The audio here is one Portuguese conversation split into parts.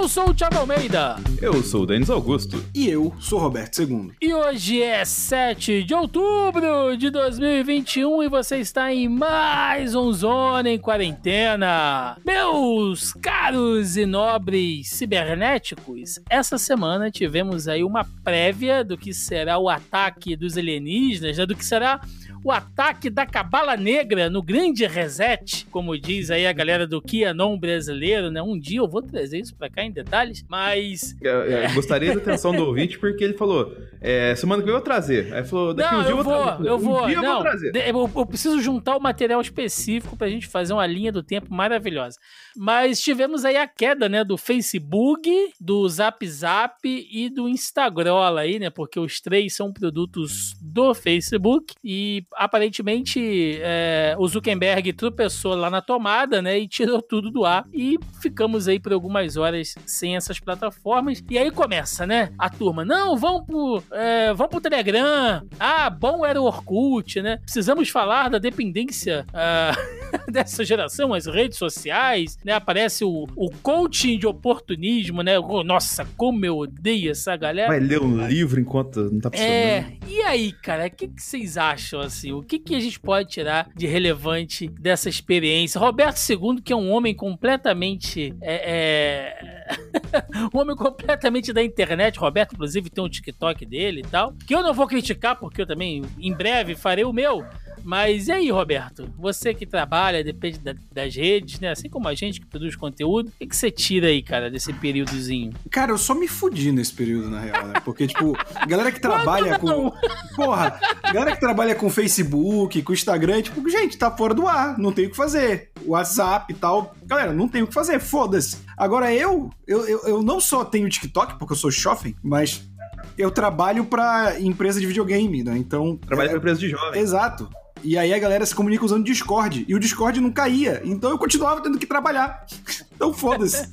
Eu sou o Thiago Almeida. Eu sou o Denis Augusto. E eu sou o Roberto II. E hoje é 7 de outubro de 2021 e você está em mais um Zona em Quarentena. Meus caros e nobres cibernéticos, essa semana tivemos aí uma prévia do que será o ataque dos alienígenas, né, do que será o ataque da Cabala Negra no grande reset, como diz aí a galera do Kianon brasileiro, né? Um dia eu vou trazer isso pra cá em detalhes, mas... Eu, eu gostaria da atenção do ouvinte porque ele falou, é, semana que vem eu vou trazer. Aí falou, daqui não, um dia eu eu vou, vou trazer. eu um vou, dia eu não, vou trazer. eu, eu preciso juntar o material específico pra gente fazer uma linha do tempo maravilhosa. Mas tivemos aí a queda, né, do Facebook, do Zap Zap e do Instagram aí, né, porque os três são produtos do Facebook e aparentemente é, o Zuckerberg tropeçou lá na tomada, né, e tirou tudo do ar e ficamos aí por algumas horas sem essas plataformas. E aí começa, né, a turma, não, vão pro, é, vão pro Telegram, ah, bom era o Orkut, né, precisamos falar da dependência ah, dessa geração, as redes sociais, né, aparece o, o coaching de oportunismo, né, nossa, como eu odeio essa galera. Vai ler um livro enquanto não tá funcionando. É, e aí, cara, o que, que vocês acham, assim? O que, que a gente pode tirar de relevante dessa experiência? Roberto II, que é um homem completamente. É, é... um homem completamente da internet. Roberto, inclusive, tem um TikTok dele e tal. Que eu não vou criticar, porque eu também, em breve, farei o meu. Mas e aí, Roberto? Você que trabalha, depende da- das redes, né? Assim como a gente que produz conteúdo, o que, que você tira aí, cara, desse períodozinho? Cara, eu só me fudi nesse período, na real, né? Porque, tipo, galera que trabalha não? com. Porra, galera que trabalha com Facebook, com Instagram, tipo, gente, tá fora do ar, não tem o que fazer. WhatsApp e tal. Galera, não tem o que fazer, foda-se. Agora eu, eu, eu, eu não só tenho TikTok, porque eu sou jovem, mas eu trabalho pra empresa de videogame, né? Então. Trabalha é- empresa de jovem. Exato. E aí a galera se comunica usando Discord. E o Discord não caía. Então eu continuava tendo que trabalhar. Então foda-se.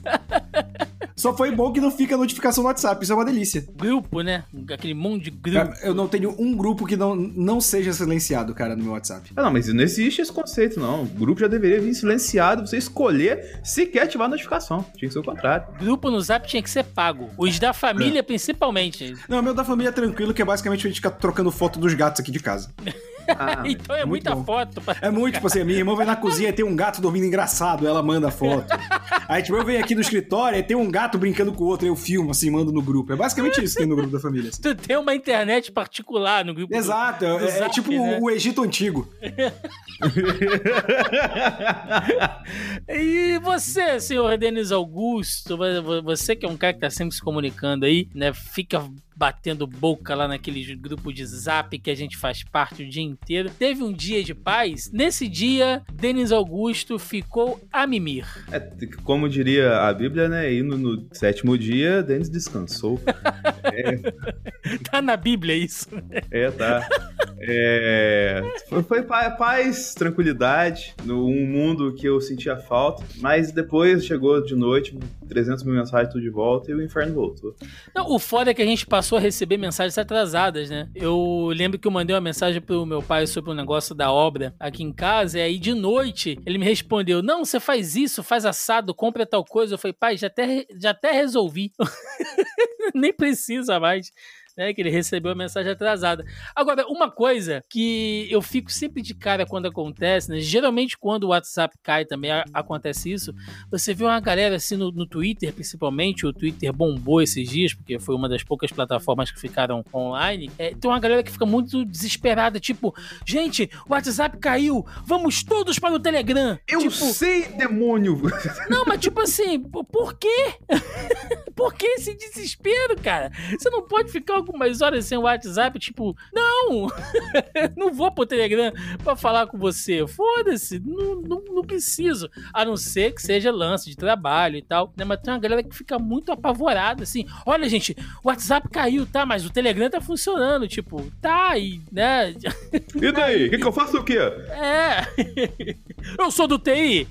Só foi bom que não fica a notificação no WhatsApp. Isso é uma delícia. Grupo, né? Aquele monte de grupo. Cara, eu não tenho um grupo que não, não seja silenciado, cara, no meu WhatsApp. Ah, não, mas não existe esse conceito, não. O grupo já deveria vir silenciado, você escolher se quer ativar a notificação. Tinha que ser o contrário. Grupo no Zap tinha que ser pago. Os da É. família, principalmente. Não, o meu da família é tranquilo, que é basicamente a gente ficar trocando foto dos gatos aqui de casa. Ah, então é é muito muita bom. foto. pra- É muito, tipo assim, minha irmã vai na cozinha e tem um gato dormindo engraçado, ela manda foto. Aí, tipo, eu venho aqui no escritório e tem um gato brincando com o outro, eu filmo, assim, mando no grupo. É basicamente isso que tem no grupo da família. assim. Tu tem uma internet particular no grupo. do- Exato, é, do é Zap, tipo né? o Egito Antigo. E você, senhor Denis Augusto, vo- você que é um cara que tá sempre se comunicando aí, né? Fica batendo boca lá naquele grupo de zap que a gente faz parte o dia inteiro. Teve um dia de paz. Nesse dia, Denis Augusto ficou a mimir. É, como diria a Bíblia, né? E no, sétimo dia, Denis descansou. Tá na Bíblia isso. É, tá. É, foi, foi pa- paz, tranquilidade, num mundo que eu sentia falta, mas depois chegou de noite, 300 mil mensagens tudo de volta e o inferno voltou. Não, o foda é que a gente passou a receber mensagens atrasadas, né? Eu lembro que eu mandei uma mensagem pro meu pai sobre um negócio da obra aqui em casa, e aí de noite ele me respondeu: Não, você faz isso, faz assado, compra tal coisa. Eu falei, pai, já até, já até resolvi. Nem precisa mais. Né, que ele recebeu a mensagem atrasada. Agora, uma coisa que eu fico sempre de cara quando acontece, né? Geralmente, quando o WhatsApp cai também a- acontece isso. Você vê uma galera assim no, no Twitter, principalmente, o Twitter bombou esses dias, porque foi uma das poucas plataformas que ficaram online. É, tem uma galera que fica muito desesperada, tipo, gente, o WhatsApp caiu, vamos todos para o Telegram. Eu tipo, sei, demônio! não, mas tipo assim, por quê? por que esse desespero, cara? Você não pode ficar algumas horas sem o WhatsApp, tipo, não, não vou pro Telegram pra falar com você. Foda-se, não, não, não preciso. A não ser que seja lance de trabalho e tal. Né? Mas tem uma galera que fica muito apavorada, assim. Olha, gente, o WhatsApp caiu, tá? Mas o Telegram tá funcionando. Tipo, tá, e, né? E daí? O que, que eu faço o quê? É. Eu sou do TI.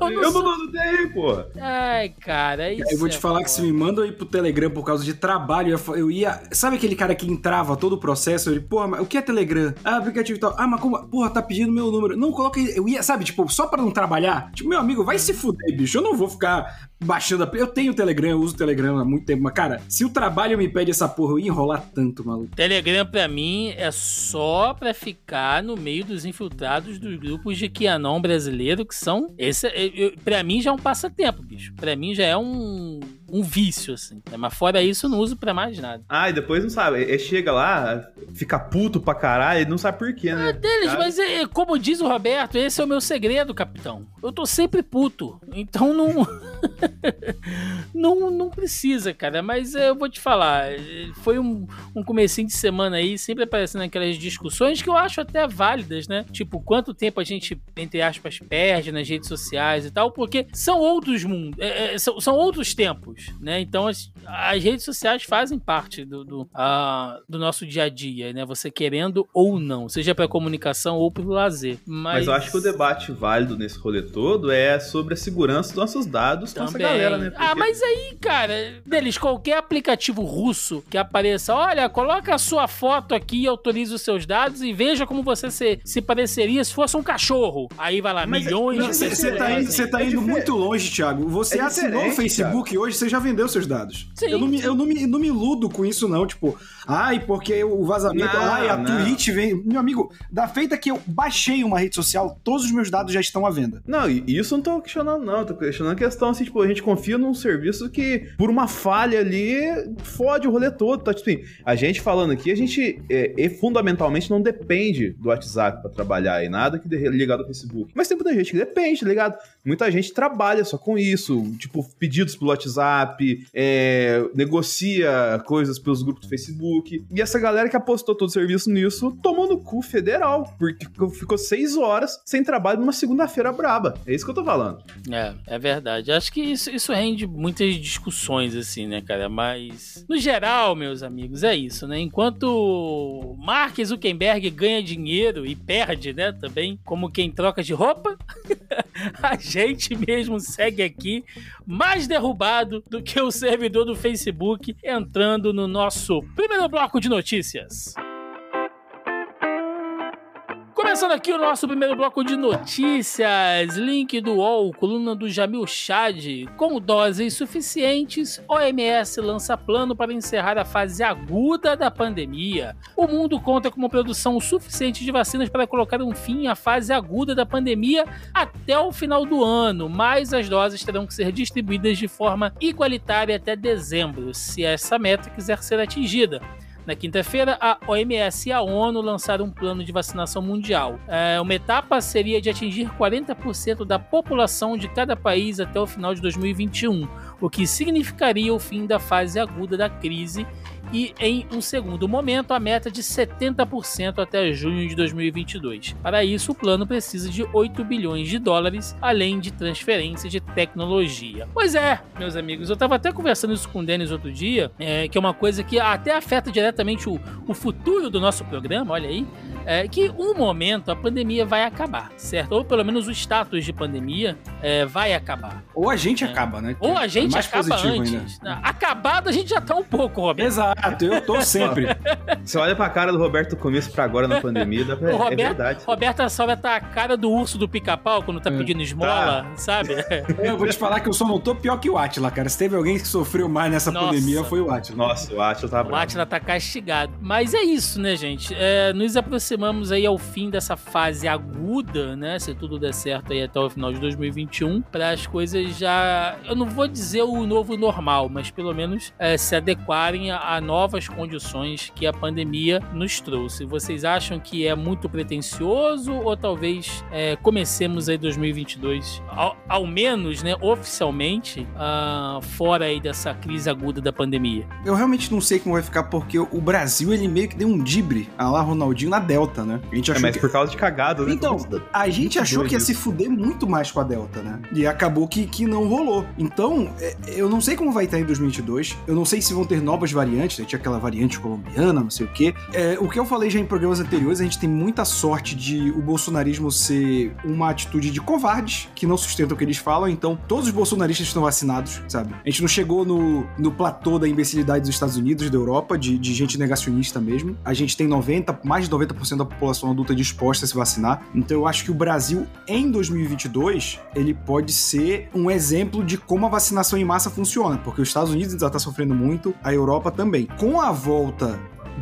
Eu não Eu sou. não dou DTI, porra. Ai, cara, isso. Eu vou te é falar que se foda. me mandam ir pro Telegram por causa de trabalho, eu ia ia. Sabe aquele cara que entrava todo o processo? Ele, porra, mas o que é Telegram? Ah, aplicativo e tal. Ah, mas como. Porra, tá pedindo meu número. Não, coloca. Eu ia, sabe, tipo, só pra não trabalhar. Tipo, meu amigo, vai se fuder, bicho. Eu não vou ficar baixando a... Eu tenho Telegram, eu uso Telegram há muito tempo, mas, cara, se o trabalho me pede essa porra, eu ia enrolar tanto, maluco. Telegram, pra mim, é só pra ficar no meio dos infiltrados dos grupos de Kianon brasileiro, que são... Esse, eu, pra mim, já é um passatempo, bicho. Pra mim, já é um um vício, assim. Mas fora isso, eu não uso pra mais nada. Ah, e depois não sabe. Ele chega lá, fica puto pra caralho, ele não sabe por quê, né? É deles, Sabe? mas é, como diz o Roberto, esse é o meu segredo, capitão. Eu tô sempre puto. Então não. não, não precisa, cara. Mas é, eu vou te falar. é, Foi um, um comecinho de semana aí, sempre aparecendo aquelas discussões que eu acho até válidas, né? Tipo, quanto tempo a gente, entre aspas, perde nas redes sociais e tal, porque são outros mundos, é, é, são, são outros tempos, né? Então as, as redes sociais fazem parte do, do, ah, do nosso dia a dia, né? Você querendo ou não, seja para comunicação ou para lazer. Mas, Mas eu acho que o debate válido nesse rolê todo é sobre a segurança dos nossos dados com essa Também. galera, né? Ah, Porque- mas aí, cara, deles, qualquer aplicativo russo que apareça, olha, coloca a sua foto aqui, autoriza os seus dados e veja como você se, se pareceria se fosse um cachorro. Aí vai lá, Mas é- milhões não, de Você Você tá, é indo, tá é indo diferente. muito longe, Thiago. Você É assinou o Facebook hoje, você já vendeu seus dados. Sim. Eu, não me, eu não, me, não me iludo com isso, não. Tipo, ai, porque o vazamento, Não, ai, a não. Twitch vem. Meu amigo, da feita que eu baixei uma rede social, todos os meus dados já estão à venda. Não, e isso eu não tô questionando, não. Tô questionando a questão assim, tipo, a gente confia num serviço que, por uma falha ali, fode o rolê todo. Tá, tipo assim, a gente falando aqui, a gente é, e fundamentalmente não depende do WhatsApp pra trabalhar e nada que de- ligado ao Facebook. Mas tem muita gente que depende, tá ligado? Muita gente trabalha só com isso, tipo, pedidos pelo WhatsApp, é, negocia coisas pelos grupos do Facebook. E essa galera que apostou todo o serviço nisso tomou no cu federal, porque ficou seis horas sem trabalho numa segunda-feira braba. É isso que eu tô falando. É, é verdade. Acho que isso, isso rende muitas discussões, assim, né, cara? Mas, no geral, meus amigos, é isso, né? Enquanto Mark Zuckerberg ganha dinheiro e perde, né, também, como quem troca de roupa, a gente mesmo segue aqui mais derrubado do que o servidor do Facebook entrando no nosso primeiro bloco de notícias. Começando aqui o nosso primeiro bloco de notícias, link do UOL, coluna do Jamil Chad. Com doses suficientes, OMS lança plano para encerrar a fase aguda da pandemia. O mundo conta com uma produção suficiente de vacinas para colocar um fim à fase aguda da pandemia até o final do ano, mas as doses terão que ser distribuídas de forma igualitária até dezembro, se essa meta quiser ser atingida. Na quinta-feira, a OMS e a ONU lançaram um plano de vacinação mundial. É, uma etapa seria de atingir 40% da população de cada país até o final de 2021, o que significaria o fim da fase aguda da crise e, em um segundo momento, a meta de 70% até junho de 2022. Para isso, o plano precisa de 8 bilhões de dólares, além de transferência de tecnologia. Pois é, meus amigos, eu estava até conversando isso com o Denis outro dia, é, que é uma coisa que até afeta diretamente o, o futuro do nosso programa, olha aí, é que um momento a pandemia vai acabar, certo? Ou pelo menos o status de pandemia é, vai acabar. Ou a gente É. acaba, né? Ou a É gente acaba antes. Não, Acabado a gente já tá um pouco, Roberto. Exato, eu tô sempre. Você olha pra cara do Roberto do começo pra agora na pandemia, dá pra... O é Roberto, verdade. Roberto Assalva tá a cara do urso do pica-pau quando tá É. pedindo esmola, sabe? eu vou te falar que eu só não tô pior que o Atila, cara. Se teve alguém que sofreu mais nessa Nossa. pandemia, foi o Atila. Nossa, acho que eu tava O bravo. Atila tá castigado. Mas é isso, né, gente? É, nos aproximamos aí ao fim dessa fase aguda, né? Se tudo der certo aí até o final de 2021, para as coisas já. Eu não vou dizer o novo normal, mas pelo menos é, se adequarem a novas condições que a pandemia nos trouxe. Vocês acham que é muito pretencioso ou talvez é, comecemos aí 2022, ao, ao menos, né, oficialmente, ah, fora aí dessa crise aguda da pandemia? Eu realmente não sei como vai ficar, porque o Brasil, ele meio que deu um dibre a lá Ronaldinho na Delta, né? A gente É, achou mas que... por causa de cagada, né? Então, a gente Muito achou que ia se fuder muito mais com a Delta, né? E acabou que, que não rolou. Então, é, eu não sei como vai estar em 2022. Eu não sei se vão ter novas variantes. Tinha aquela variante colombiana, não sei o quê. É, o que eu falei já em programas anteriores, a gente tem muita sorte de o bolsonarismo ser uma atitude de covardes, que não sustentam o que eles falam. Então, todos os bolsonaristas estão vacinados, sabe? A gente não chegou no, no platô da imbecilidade dos Estados Unidos, da Europa, de, de gente negacionista mesmo. A gente tem 90, mais de 90% 50% da população adulta disposta a se vacinar. Então eu acho que o Brasil, em 2022, ele pode ser um exemplo de como a vacinação em massa funciona, porque os Estados Unidos já está sofrendo muito, a Europa também. Com a volta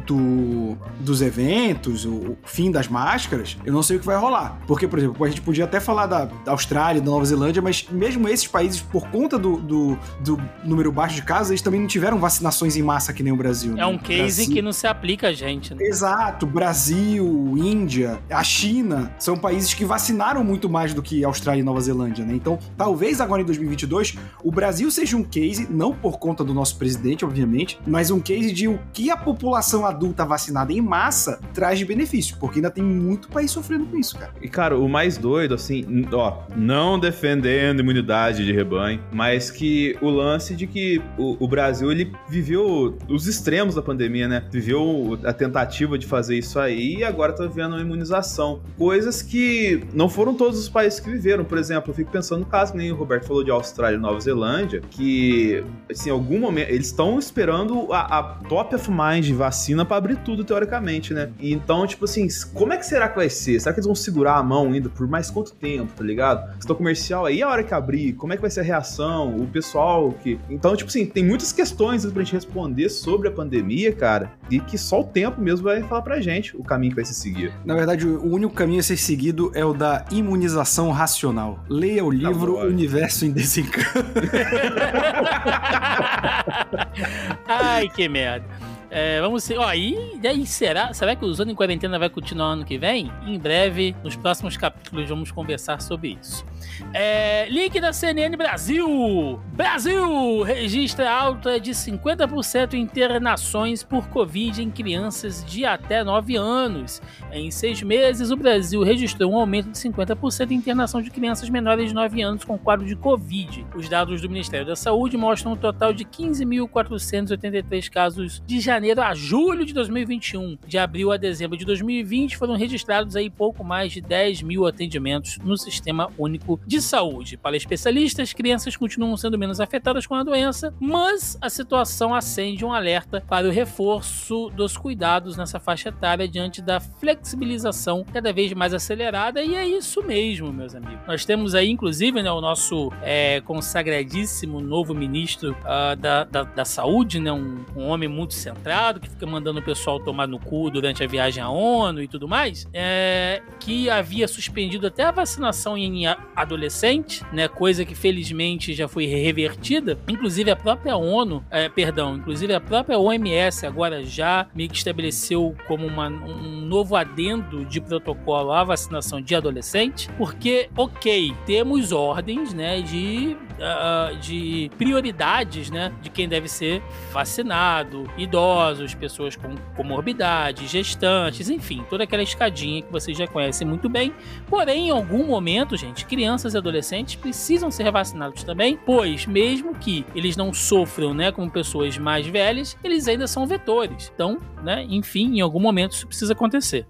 do, dos eventos, o fim das máscaras, eu não sei o que vai rolar. Porque, por exemplo, a gente podia até falar da, Austrália, da Nova Zelândia, mas mesmo esses países, por conta do, do, do, número baixo de casos, eles também não tiveram vacinações em massa que nem o Brasil. É né? um case Brasil... que não se aplica a gente. Né? Exato. Brasil, Índia, a China, são países que vacinaram muito mais do que Austrália e Nova Zelândia, né? Então, talvez agora em 2022, o Brasil seja um case, não por conta do nosso presidente, obviamente, mas um case de o que a população adulta vacinada em massa traz de benefício, porque ainda tem muito país sofrendo com isso, cara. E, cara, o mais doido, assim, ó, não defendendo imunidade de rebanho, mas que o lance de que o, o Brasil, ele viveu os extremos da pandemia, né? Viveu a tentativa de fazer isso aí e agora tá vendo a imunização. Coisas que não foram todos os países que viveram. Por exemplo, eu fico pensando no caso que nem o Roberto falou de Austrália e Nova Zelândia, que, assim, em algum momento, eles estão esperando a, a top of mind de vacina vacina para abrir tudo, teoricamente, né? E então, tipo assim, como é que será que vai ser? Será que eles vão segurar a mão ainda por mais quanto tempo, tá ligado? Estou comercial aí, a hora que abrir, como é que vai ser a reação? O pessoal que. Então, tipo assim, tem muitas questões pra gente responder sobre a pandemia, cara, e que só o tempo mesmo vai falar pra gente o caminho que vai se seguir. Na verdade, o único caminho a ser seguido é o da imunização racional. Leia o livro tá Universo em Desencanto. Ai, que merda. É, vamos ser. Ó, e daí será? Será que o Zona em Quarentena vai continuar ano que vem? Em breve, nos próximos capítulos, vamos conversar sobre isso. É, link da CNN Brasil. Brasil registra alta de 50% em internações por Covid em crianças de até 9 anos. Em seis meses, o Brasil registrou um aumento de 50% em internação de crianças menores de 9 anos com quadro de Covid. Os dados do Ministério da Saúde mostram um total de 15.483 casos de janeiro a julho de 2021. De abril a dezembro de 2020 foram registrados aí pouco mais de 10 mil atendimentos no Sistema Único de saúde. Para especialistas, crianças continuam sendo menos afetadas com a doença, mas a situação acende um alerta para o reforço dos cuidados nessa faixa etária diante da flexibilização cada vez mais acelerada. E é isso mesmo, meus amigos. Nós temos aí, inclusive, né, o nosso é, consagradíssimo novo ministro uh, da, da, da, saúde, né, um, um, homem muito que fica mandando o pessoal tomar no cu durante a viagem à ONU e tudo mais, é, que havia suspendido até a vacinação em adolescente, né? Coisa que felizmente já foi revertida. Inclusive a própria ONU, é, perdão, inclusive a própria OMS agora já meio que estabeleceu como uma, um novo adendo de protocolo à vacinação de adolescente, porque, ok, temos ordens, né, de, uh, de prioridades, né, de quem deve ser vacinado, idosos, pessoas com comorbidade, gestantes, enfim, toda aquela escadinha que vocês já conhecem muito bem. Porém, em algum momento, gente, crianças e adolescentes precisam ser vacinados também, pois mesmo que eles não sofram, né, como pessoas mais velhas, eles ainda são vetores. Então, né, enfim, em algum momento isso precisa acontecer.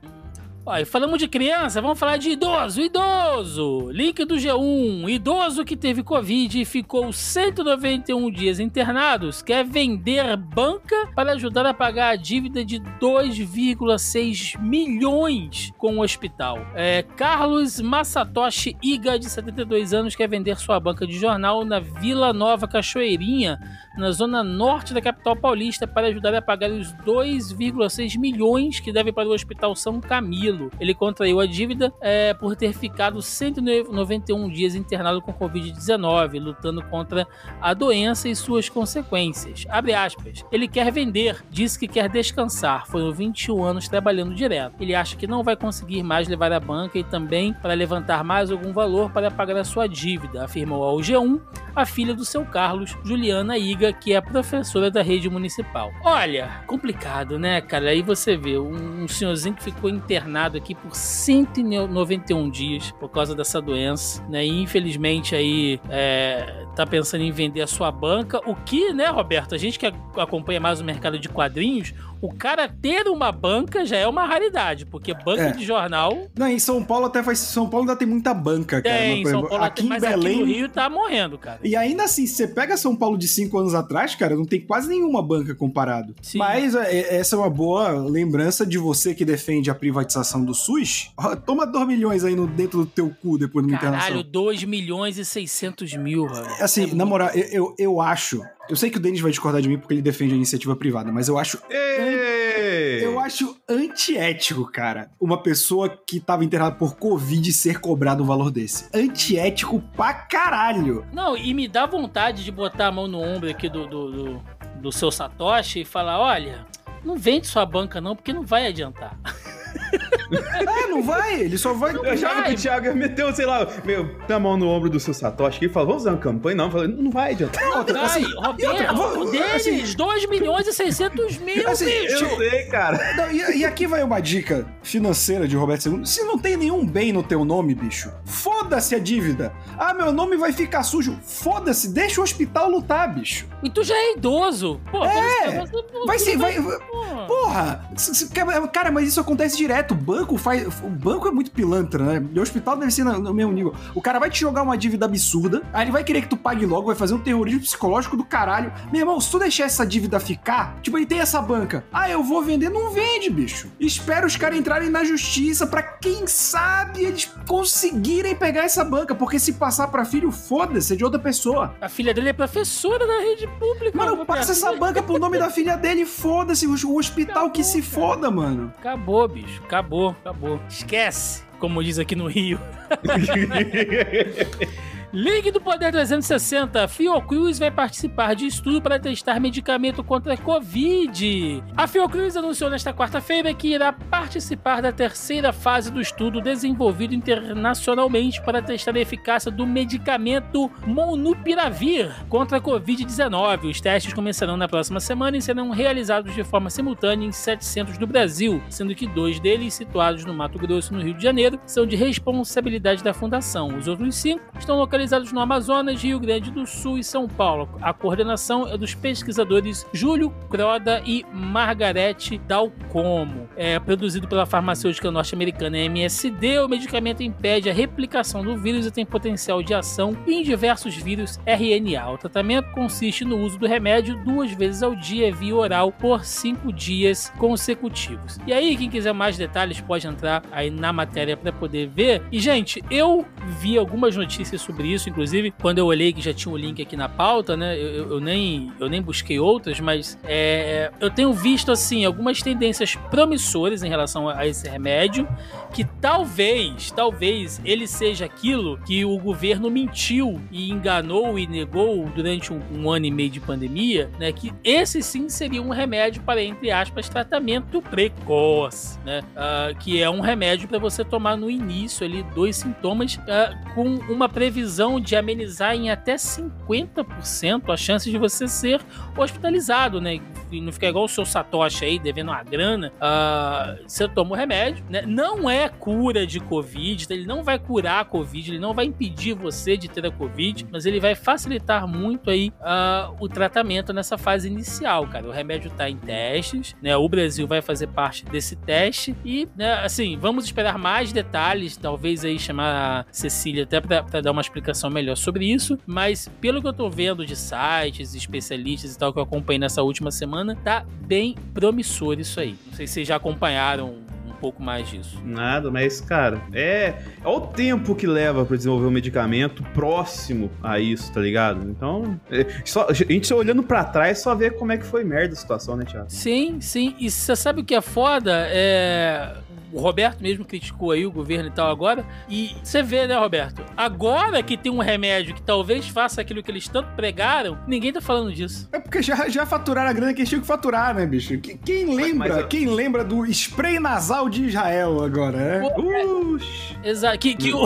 E falamos de criança, vamos falar de idoso. Idoso! Link do G1. Idoso que teve Covid e ficou 191 dias internados quer vender banca para ajudar a pagar a dívida de 2,6 milhões com o hospital. É, Carlos Masatoshi Iga, de 72 anos, quer vender sua banca de jornal na Vila Nova Cachoeirinha, na zona norte da capital paulista, para ajudar a pagar os 2,6 milhões que deve para o Hospital São Camilo. Ele contraiu a dívida é, por ter ficado 191 dias internado com Covid-19, lutando contra a doença e suas consequências. Abre aspas. Ele quer vender, diz que quer descansar. Foram 21 anos trabalhando direto. Ele acha que não vai conseguir mais levar a banca e também para levantar mais algum valor para pagar a sua dívida, afirmou ao G1 a filha do seu Carlos, Juliana Iga, que é professora da rede municipal. Olha, complicado, né, cara? Aí você vê um senhorzinho que ficou internado internado aqui por 191 dias por causa dessa doença, né? E infelizmente aí é, tá pensando em vender a sua banca, o que, né, Roberto? A gente que acompanha mais o mercado de quadrinhos, o cara ter uma banca já é uma raridade, porque banca É. de jornal Não, em São Paulo até faz. São Paulo ainda tem muita banca, cara. tem, Mas, São Paulo aqui tem, em Belém. aqui no Rio tá morrendo, cara. E ainda assim, se você pega São Paulo de cinco anos atrás, cara, não tem quase nenhuma banca comparado. Sim. Mas é, essa é uma boa lembrança de você que defende a privatização do SUS. Toma 2 milhões aí no, dentro do teu cu depois de uma Caralho, internação. 2 milhões e 600 mil, velho. Assim, É na moral, eu, eu, eu acho. Eu sei que o Denis vai discordar de mim porque ele defende a iniciativa privada, mas eu acho. Ei! Eu acho antiético, cara, uma pessoa que tava internada por Covid ser cobrado um valor desse. Antiético pra caralho. Não, e me dá vontade de botar a mão no ombro aqui do, do, do, do seu Satoshi e falar: olha, não vende sua banca não, porque não vai adiantar. É, não vai, ele só vai. Eu achava que o Thiago meteu, sei lá, meu, na mão no ombro do seu Satoshi e falou, vamos fazer uma campanha? Não, eu falei, não vai adiantar. Outra, Vai, assim, Roberto, outra, vou- deles, assim- 2 milhões e 600 mil, Assim, bicho. Eu sei, cara. Não, e, e aqui vai uma dica financeira de Roberto II. Se não tem nenhum bem no teu nome, bicho, foda-se a dívida. Ah, meu nome vai ficar sujo. Foda-se, deixa o hospital lutar, bicho. E tu já é idoso. Pô, É, você- você- vai ser- vai- Pô. Porra! Cara, mas isso acontece direto. O banco faz. O banco é muito pilantra, né? E o hospital deve ser no, mesmo nível. O cara vai te jogar uma dívida absurda, aí ele vai querer que tu pague logo, vai fazer um terrorismo psicológico do caralho. Meu irmão, se tu deixar essa dívida ficar, tipo, ele tem essa banca. Ah, eu vou vender, não vende, bicho. Espera os caras entrarem na justiça pra quem sabe eles conseguirem pegar essa banca, porque se passar pra filho, foda-se, é de outra pessoa. A filha dele é professora da rede pública. Mano, passa essa banca pro nome da filha dele, foda-se, o o hospital que se foda, mano. Acabou, bicho. Acabou, acabou. Esquece, como diz aqui no Rio. Ligue do Poder 360. Fiocruz vai participar de estudo para testar medicamento contra a Covid. A Fiocruz anunciou nesta quarta-feira que irá participar da terceira fase do estudo desenvolvido internacionalmente para testar a eficácia do medicamento Monupiravir contra a Covid-19. Os testes começarão na próxima semana e serão realizados de forma simultânea em sete centros do Brasil, sendo que dois deles, situados no Mato Grosso e no Rio de Janeiro, são de responsabilidade da fundação. Os outros cinco estão localizados no Amazonas, Rio Grande do Sul e São Paulo. A coordenação é dos pesquisadores Júlio Croda e Margarete Dalcomo. É produzido pela farmacêutica norte-americana MSD, o medicamento impede a replicação do vírus e tem potencial de ação em diversos vírus RNA. O tratamento consiste no uso do remédio duas vezes ao dia via oral por cinco dias consecutivos. E aí, quem quiser mais detalhes pode entrar aí na matéria para poder ver. E, gente, eu vi algumas notícias sobre isso, inclusive quando eu olhei que já tinha o link aqui na pauta, né? Eu, eu- nem, eu nem busquei outras, mas é, eu tenho visto assim algumas tendências promissoras em relação a, a esse remédio, que talvez, talvez ele seja aquilo que o governo mentiu e enganou e negou durante um, um ano e meio de pandemia, né? Que esse sim seria um remédio para, entre aspas, tratamento precoce, né? Ah, que é um remédio para você tomar no início ali dois sintomas ah, com uma previsão de amenizar em até 50% a chance de você ser hospitalizado, né? E não ficar igual o seu Satoshi aí, devendo uma grana. Ah, você toma o remédio, né? Não é cura de Covid, ele não vai curar a Covid, ele não vai impedir você de ter a Covid, mas ele vai facilitar muito aí ah, o tratamento nessa fase inicial, cara. O remédio tá em testes, né? O Brasil vai fazer parte desse teste e, né, assim, vamos esperar mais detalhes, talvez aí chamar a Cecília até pra dar uma explicação melhor sobre isso, mas pelo que eu tô vendo de sites, especialistas e tal que eu acompanhei nessa última semana, tá bem promissor isso aí. Não sei se vocês já acompanharam um pouco mais disso. Nada, mas, cara, é. Olha o tempo que leva pra desenvolver um medicamento próximo a isso, tá ligado? Então, é, só- a gente só olhando pra trás só vê como é que foi merda a situação, né, Thiago? Sim, sim. E você sabe o que é foda? É. O Roberto mesmo criticou aí o governo e tal agora. E você vê, né, Roberto? Agora que tem um remédio que talvez faça aquilo que eles tanto pregaram, ninguém tá falando disso. É porque já, já faturaram a grana que eles tinham que faturar, né, bicho? Que- Quem lembra, mas eu- quem lembra do spray nasal de Israel agora, né? Uxi. Exato. Que, que o,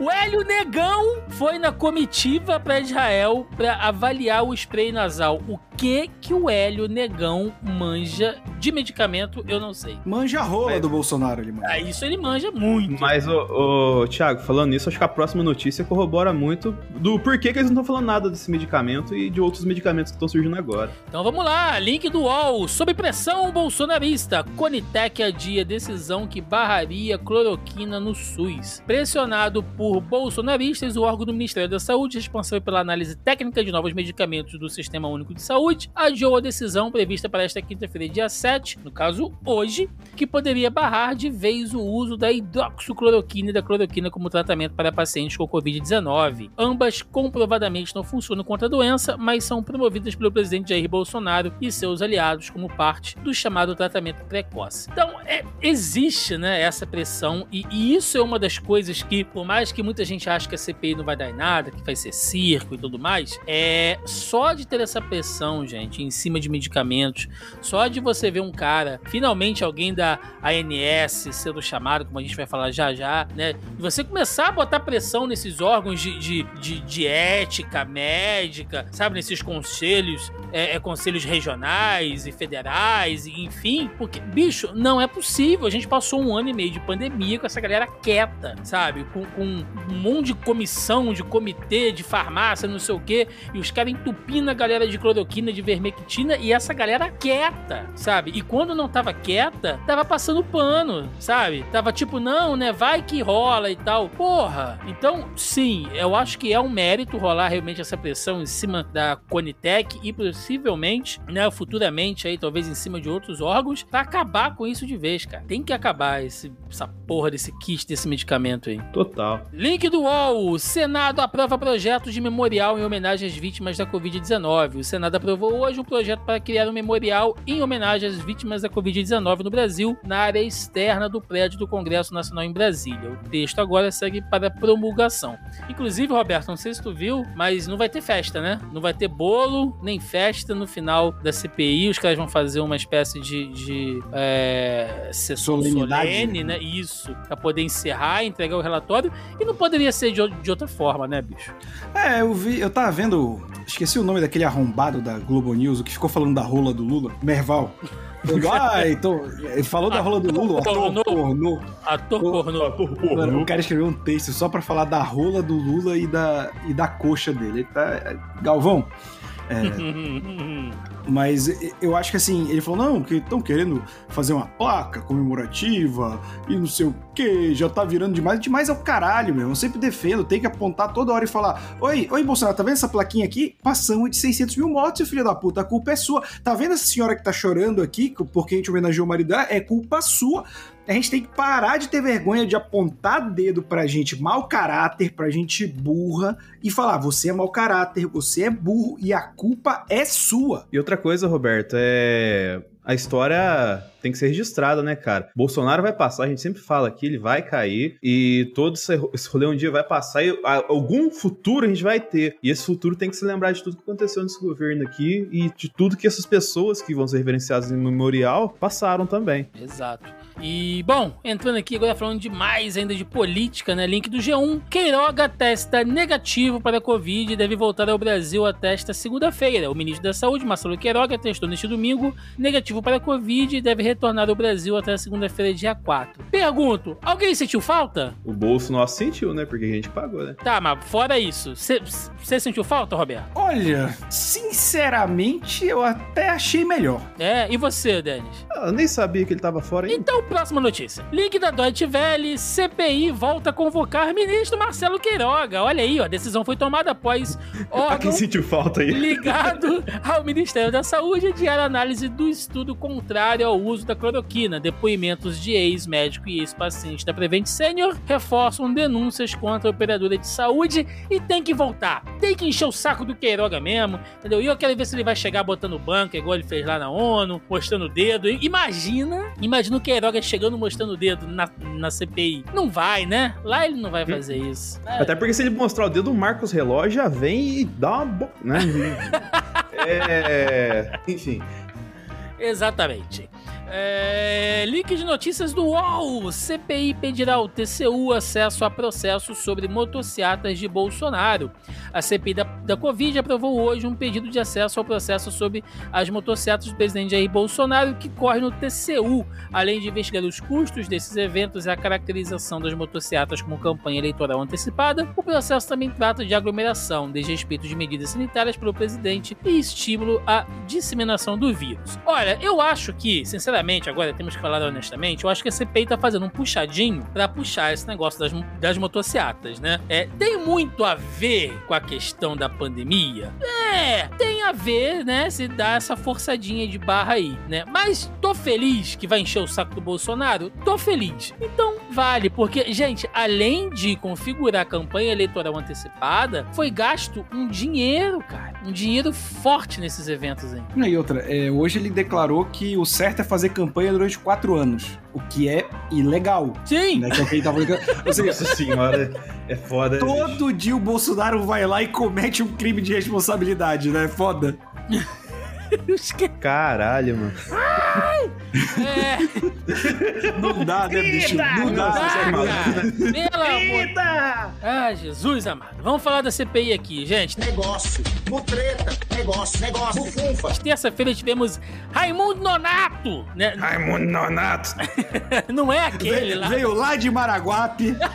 o Hélio Negão foi na comitiva pra Israel pra avaliar o spray nasal. O que que o Hélio Negão manja de medicamento, eu não sei. Manja a rola Mas- do Bolsonaro, ele manja. Ah, isso ele manja muito. Mas, ô, ô, Thiago, falando nisso, acho que a próxima notícia corrobora muito do porquê que eles não estão falando nada desse medicamento e de outros medicamentos que estão surgindo agora. Então vamos lá, link do UOL. Sob pressão bolsonarista, Conitec adia decisão que barraria cloroquina no SUS. Pressionado por bolsonaristas, o órgão do Ministério da Saúde, responsável pela análise técnica de novos medicamentos do Sistema Único de Saúde, adiou a decisão prevista para esta quinta-feira, dia 7, no caso hoje, que poderia barrar de vez o uso da hidroxicloroquina e da cloroquina como tratamento para pacientes com Covid-19. Ambas comprovadamente não funcionam contra a doença, mas são promovidas pelo presidente Jair Bolsonaro e seus aliados como parte do chamado tratamento precoce. Então, é- existe né, essa pressão, e, e isso é uma das coisas que, por mais que muita gente ache que a CPI não vai dar em nada, que vai ser circo e tudo mais, é só de ter essa pressão, gente, em cima de medicamentos, só de você ver um cara, finalmente alguém da ANS sendo chamado, como a gente vai falar já já, né? E você começar a botar pressão nesses órgãos de, de, de, de ética médica, sabe? Nesses conselhos, é, é, conselhos regionais e federais, enfim, porque, bicho, não é possível. A gente passou um ano e meio de pandemia com essa galera quieta, sabe? Com, com um monte de comissão, de comitê, de farmácia, não sei o quê, e os caras entupindo a galera de cloroquina, de vermectina, e essa galera quieta, sabe? E quando não tava quieta, tava passando pano, sabe? Tava tipo, não, né? Vai que rola e tal. Porra! Então, sim, eu acho que é um mérito rolar realmente essa pressão em cima da Conitec e possivelmente, né, futuramente aí, talvez em cima de outros órgãos, pra acabar com isso de vez, cara. Tem que acabar esse, essa porra desse kit, desse medicamento aí. Total. Link do UOL. O Senado aprova projeto de memorial em homenagem às vítimas da Covid-19. O Senado aprovou hoje um projeto para criar um memorial em homenagem às vítimas da Covid-19 no Brasil, na área externa do prédio do Congresso Nacional em Brasília. O texto agora segue para promulgação. Inclusive, Roberto, não sei se tu viu, mas não vai ter festa, né? Não vai ter bolo, nem festa no final da CPI. Os caras vão fazer uma espécie de, de é, sessão solene, né? Isso, para poder encerrar, entregar o relatório. E não poderia ser de, de outra forma, né, bicho? É, eu vi, eu tava vendo, esqueci o nome daquele arrombado da Globo News, o que ficou falando da rola do Lula, Merval. Ah, então, ele falou da rola do Lula, ator Pornô. pornô. Ator pornô. Mano, o cara escreveu um texto só pra falar da rola do Lula e da, e da coxa dele. Ele tá. Galvão. Mas eu acho que assim, ele falou, não, que estão querendo fazer uma placa comemorativa e não sei o que, já tá virando demais. Demais é o caralho, meu. Eu sempre defendo, tem que apontar toda hora e falar: Oi, oi, Bolsonaro, tá vendo essa plaquinha aqui? Passamos de 600 mil mortos, seu filho da puta, a culpa é sua. Tá vendo essa senhora que tá chorando aqui, porque a gente homenageou o marido dela? É culpa sua. A gente tem que parar de ter vergonha de apontar dedo pra gente mau caráter, pra gente burra e falar: você é mau caráter, você é burro e a culpa é sua. E outra coisa, Roberto, é. A história tem que ser registrada, né, cara? Bolsonaro vai passar, a gente sempre fala aqui, ele vai cair e todo esse rolê um dia vai passar e a- algum futuro a gente vai ter. E esse futuro tem que se lembrar de tudo que aconteceu nesse governo aqui e de tudo que essas pessoas que vão ser reverenciadas em memorial passaram também. Exato. E, bom, entrando aqui agora falando de mais ainda de política, né? Link do G1. Queiroga testa negativo para a Covid e deve voltar ao Brasil até esta segunda-feira. O ministro da Saúde, Marcelo Queiroga, testou neste domingo negativo para a Covid e deve retornar ao Brasil até a segunda-feira, dia 4. Pergunto, alguém sentiu falta? O bolso nosso sentiu, né? Porque a gente pagou, né? Tá, mas fora isso, você sentiu falta, Roberto? Olha, sinceramente, eu até achei melhor. É, e você, Denis? Ah, Eu nem sabia que ele tava fora ainda. Então, próxima notícia. Link da Deutsche Welle, CPI volta a convocar ministro Marcelo Queiroga. Olha aí, ó, a decisão foi tomada após Ah, órgão quem sentiu falta aí? ligado ao Ministério da Saúde adiar a análise do estudo contrário ao uso da cloroquina. Depoimentos de ex-médico e ex-paciente da Prevent Senior reforçam denúncias contra a operadora de saúde e tem que voltar. Tem que encher o saco do Queiroga mesmo, entendeu? E eu quero ver se ele vai chegar botando banca, igual ele fez lá na ONU, mostrando o dedo. Imagina, imagina o Queiroga chegando mostrando o dedo na, na CPI. Não vai, né? Lá ele não vai fazer isso. É, Até porque se ele mostrar o dedo, o Marcos Relógio já vem e dá uma bo... né? é... Enfim. Exatamente. É, link de notícias do UOL. CPI pedirá ao TCU acesso a processos sobre motocicletas de Bolsonaro. A CPI da, da Covid aprovou hoje um pedido de acesso ao processo sobre as motocicletas do presidente Jair Bolsonaro, que corre no TCU, além de investigar os custos desses eventos e a caracterização das motocicletas como campanha eleitoral antecipada. O processo também trata de aglomeração, desrespeito de medidas sanitárias pelo presidente e estímulo à disseminação do vírus. Olha, eu acho que, sinceramente, sinceramente, agora temos que falar honestamente, eu acho que a CPI tá fazendo um puxadinho para puxar esse negócio das, das motocicletas, né? É, tem muito a ver com a questão da pandemia? É, tem a ver, né? Se dá essa forçadinha de barra aí, né? Mas tô feliz que vai encher o saco do Bolsonaro? Tô feliz. Então vale, porque, gente, além de configurar a campanha eleitoral antecipada, foi gasto um dinheiro, cara. Um dinheiro forte nesses eventos aí. E outra, é, hoje ele declarou que o certo é fazer campanha durante quatro anos, o que é ilegal. Sim! Né, que é o que ele tá. Ou seja, Nossa senhora, é foda. todo dia o Bolsonaro vai lá e comete um crime de responsabilidade, né? Foda. Caralho, mano. É, Não dá, né, bicho? Não dá, Caraca, você é maluco. Pelo amor. Ah, Jesus amado. Vamos falar da CPI aqui, gente. negócio, mutreta, negócio, negócio, bufunfa. Terça-feira tivemos Raimundo Nonato, né? Raimundo Nonato. Não é aquele Veio, lá. veio lá de Maraguape.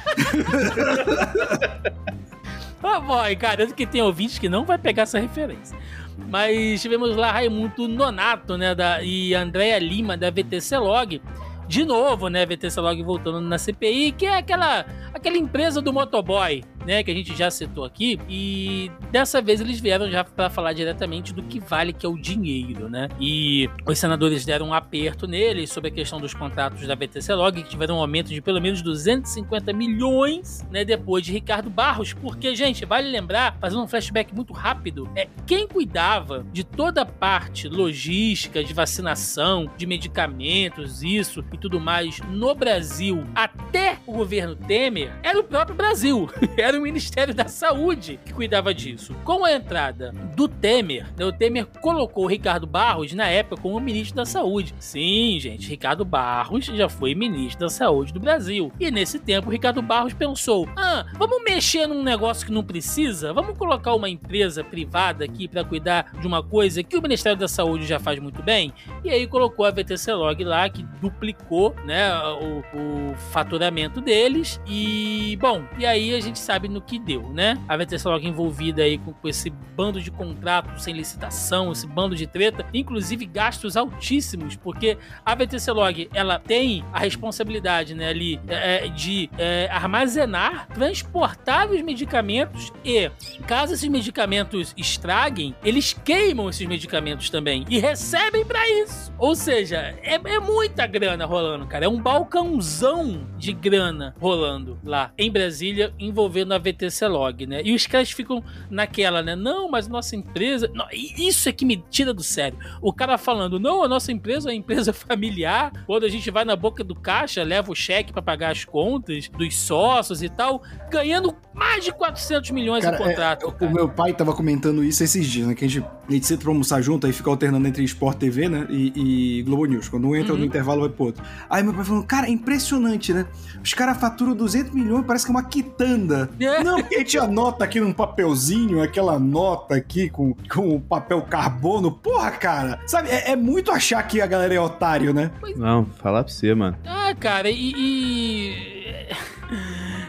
Ah, boy, garanto que tem ouvintes que não vai pegar essa referência. Mas tivemos lá Raimundo Nonato, né, da, e Andréa Lima, da VTC Log. De novo, né, VTC Log voltando na CPI, que é aquela, aquela empresa do motoboy, né, que a gente já citou aqui. E dessa vez eles vieram já para falar diretamente do que vale, que é o dinheiro, né. E os senadores deram um aperto neles sobre a questão dos contratos da VTC Log, que tiveram um aumento de pelo menos 250 milhões, né, depois de Ricardo Barros. Porque, gente, vale lembrar, fazendo um flashback muito rápido, é quem cuidava de toda a parte logística, de vacinação, de medicamentos, isso e tudo mais no Brasil até o governo Temer era o próprio Brasil. Era o Ministério da Saúde que cuidava disso. Com a entrada do Temer, né, o Temer colocou o Ricardo Barros na época como ministro da Saúde. Sim, gente, Ricardo Barros já foi ministro da Saúde do Brasil. E nesse tempo, Ricardo Barros pensou: ah, vamos mexer num negócio que não precisa? Vamos colocar uma empresa privada aqui para cuidar de uma coisa que o Ministério da Saúde já faz muito bem? E aí colocou a VTC Log lá, que duplicou né, o, o faturamento deles. E, bom, e aí a gente sabe no que deu, né? A Log envolvida aí com, com esse bando de contratos sem licitação, esse bando de treta, inclusive gastos altíssimos, porque a Log ela tem a responsabilidade né, ali é, de é, armazenar, transportar os medicamentos e, caso esses medicamentos estraguem, eles queimam esses medicamentos também e recebem pra isso. Ou seja, é, é muita grana rolando, cara. É um balcãozão de grana rolando lá em Brasília, envolvendo a VTC Log, né? E os caras ficam naquela, né? Não, mas nossa empresa. Não, isso é que me tira do sério. O cara falando, não, a nossa empresa é uma empresa familiar. Quando a gente vai na boca do caixa, leva o cheque para pagar as contas dos sócios e tal, ganhando mais de 400 milhões Cara, em contrato. é, o meu pai tava comentando isso esses dias, né? Que a gente, a gente senta pra almoçar junto, aí fica alternando entre Sport TV, né? E, e Globo News. Quando um entra Uhum. no intervalo, vai pro outro. Aí meu pai falando, cara, é impressionante, né? Os caras faturam 200 milhões, parece que é uma quitanda. É. Não, porque a gente anota aqui num papelzinho, aquela nota aqui com, com papel carbono. Porra, cara. Sabe, é, é muito achar que a galera é otário, né? Não, falar pra você, mano. Ah, cara, e. e-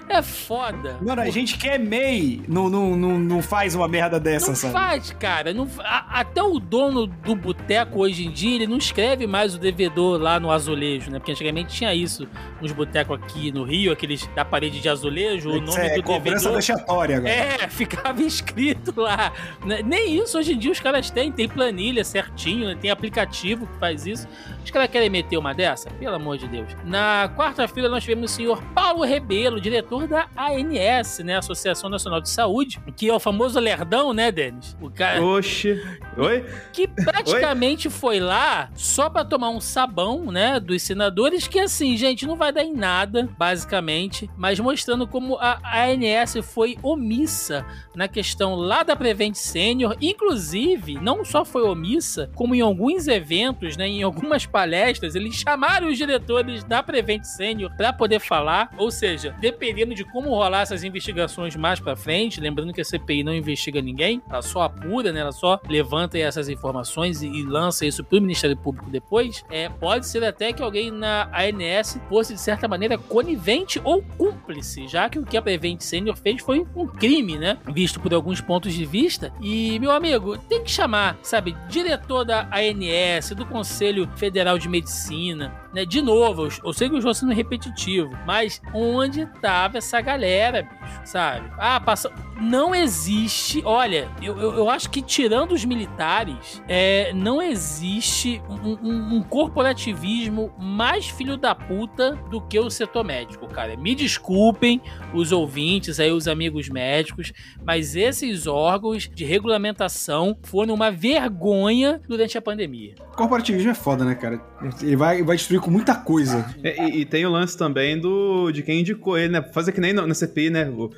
É foda. Mano, a gente que é MEI não, não, não, não faz uma merda dessa, Não sabe? faz, cara. Não, a- até o dono do boteco hoje em dia, ele não escreve mais o devedor lá no azulejo, né? Porque antigamente tinha isso nos botecos aqui no Rio, aqueles da parede de azulejo, o nome é do cobrança devedor. vexatória agora. É, ficava escrito lá. Né? Nem isso hoje em dia os caras têm. Tem planilha certinho, né? tem aplicativo que faz isso. Os caras querem meter uma dessa? Pelo amor de Deus. Na quarta-feira nós tivemos o senhor Paulo Rebelo, diretor da ANS, né? Associação Nacional de Saúde, que é o famoso lerdão, né, Denis? O cara, Oxe, Oi? que praticamente foi lá só pra tomar um sabão, né, dos senadores, que assim, gente, não vai dar em nada, basicamente, mas mostrando como a ANS foi omissa na questão lá da Prevent Senior, inclusive, não só foi omissa, como em alguns eventos, né, em algumas palestras, eles chamaram os diretores da Prevent Senior pra poder falar, ou seja, dependendo de como rolar essas investigações mais pra frente, lembrando que a CPI não investiga ninguém, ela só apura, né, ela só levanta essas informações e, e lança isso pro Ministério Público depois, é, pode ser até que alguém na ANS fosse, de certa maneira, conivente ou cúmplice, já que o que a Prevent Senior fez foi um crime, né? Visto por alguns pontos de vista. E, meu amigo, tem que chamar, sabe, diretor da ANS, do Conselho Federal de Medicina, né? De novo, eu, eu sei que eu estou sendo repetitivo, mas onde tava essa galera, bicho, sabe? Ah, passa. Não existe. Olha, eu, eu, eu acho que tirando os militares, é, não existe um, um- um corporativismo mais filho da puta do que o setor médico, cara. Me desculpem os ouvintes aí, os amigos médicos, mas esses órgãos de regulamentação foram uma vergonha durante a pandemia. Corporativismo é foda, né, cara? Ele vai, vai destruir com muita coisa. E, e- e tem o lance também do de quem indicou ele, né? Fazer que nem no- na CPI, né? O,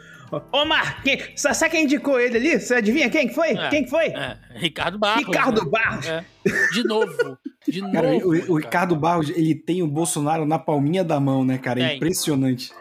Ô, Mar, quem, sa- sabe quem indicou ele ali? Você adivinha quem que foi? É. Quem que foi? É, Ricardo Barros. Ricardo né? Barros. É. De novo. De novo. Cara, o, o cara. Ricardo Barros, ele tem o Bolsonaro na palminha da mão, né, cara? É Tem. impressionante.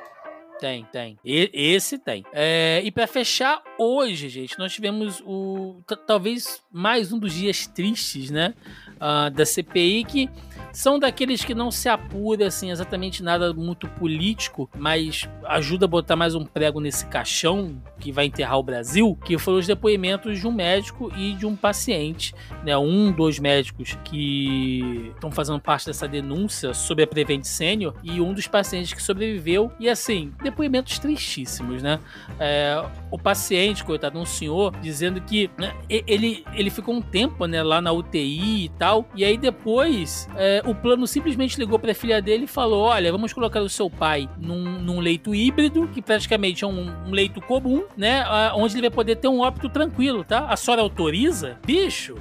Tem, tem. E- esse tem. É, e pra fechar, hoje, gente, nós tivemos o talvez mais um dos dias tristes, né? ah, da CPI, que são daqueles que não se apura assim, exatamente nada muito político, mas ajuda a botar mais um prego nesse caixão que vai enterrar o Brasil, que foram os depoimentos de um médico e de um paciente, né? Um, dois médicos que estão fazendo parte dessa denúncia sobre a Prevent Senior e um dos pacientes que sobreviveu. E assim, depoimentos tristíssimos, né? É, o paciente, coitado, um senhor, dizendo que né, ele, ele ficou um tempo né, lá na UTI e tal, e aí depois é, o plano simplesmente ligou pra filha dele e falou: Olha, vamos colocar o seu pai num, num leito híbrido, que praticamente é um, um leito comum, né? Onde ele vai poder ter um óbito tranquilo, tá? A senhora autoriza? Bicho,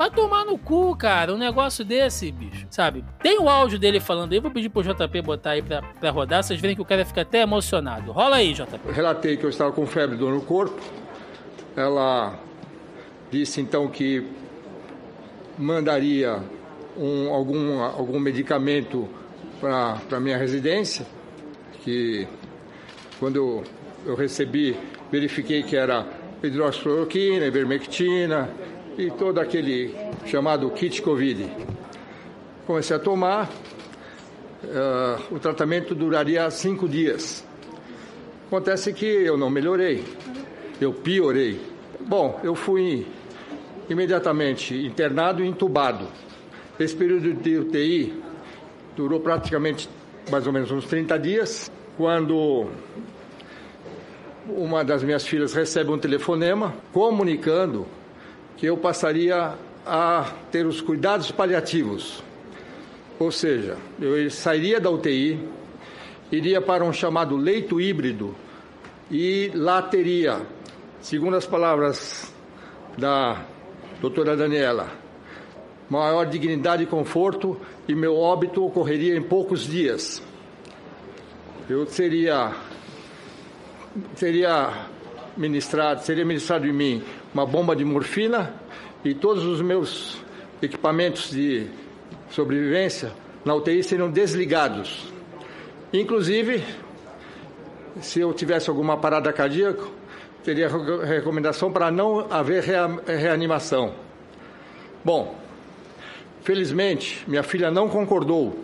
Vai tomar no cu, cara, um negócio desse, bicho. Sabe? Tem o áudio dele falando aí, vou pedir pro JP botar aí pra, pra rodar, vocês verem que o cara fica até emocionado. Rola aí, JP. Eu relatei que eu estava com febre dor no corpo. Ela disse então que mandaria um- algum, algum medicamento para minha residência, que quando eu, eu recebi, verifiquei que era hidroxicloroquina, ivermectina e todo aquele chamado kit Covid. Comecei a tomar, eh, o tratamento duraria cinco dias. Acontece que eu não melhorei, eu piorei. Bom, eu fui imediatamente internado e entubado. Esse período de UTI durou praticamente mais ou menos uns 30 dias, quando uma das minhas filhas recebe um telefonema comunicando que eu passaria a ter os cuidados paliativos. Ou seja, eu sairia da UTI, iria para um chamado leito híbrido e lá teria, segundo as palavras da doutora Daniela, maior dignidade e conforto e meu óbito ocorreria em poucos dias. Eu seria seria ministrado, seria ministrado em mim uma bomba de morfina e todos os meus equipamentos de sobrevivência na UTI seriam desligados. Inclusive, se eu tivesse alguma parada cardíaca, teria re- recomendação para não haver rea- reanimação. Bom, felizmente, minha filha não concordou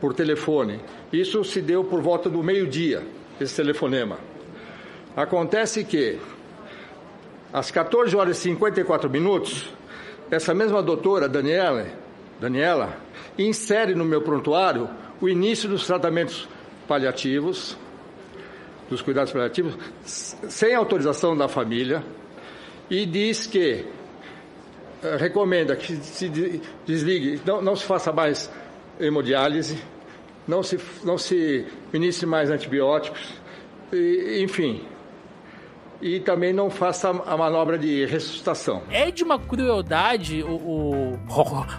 por telefone. Isso se deu por volta do meio-dia, esse telefonema. Acontece que, às 14 horas e 54 minutos, essa mesma doutora, Daniela, Daniela, insere no meu prontuário o início dos tratamentos paliativos, dos cuidados paliativos, sem autorização da família, e diz que eh, recomenda que se de- desligue, não, não se faça mais hemodiálise, não se, não se inicie mais antibióticos, e, enfim. E também não faça a manobra de ressuscitação. É de uma crueldade, o, o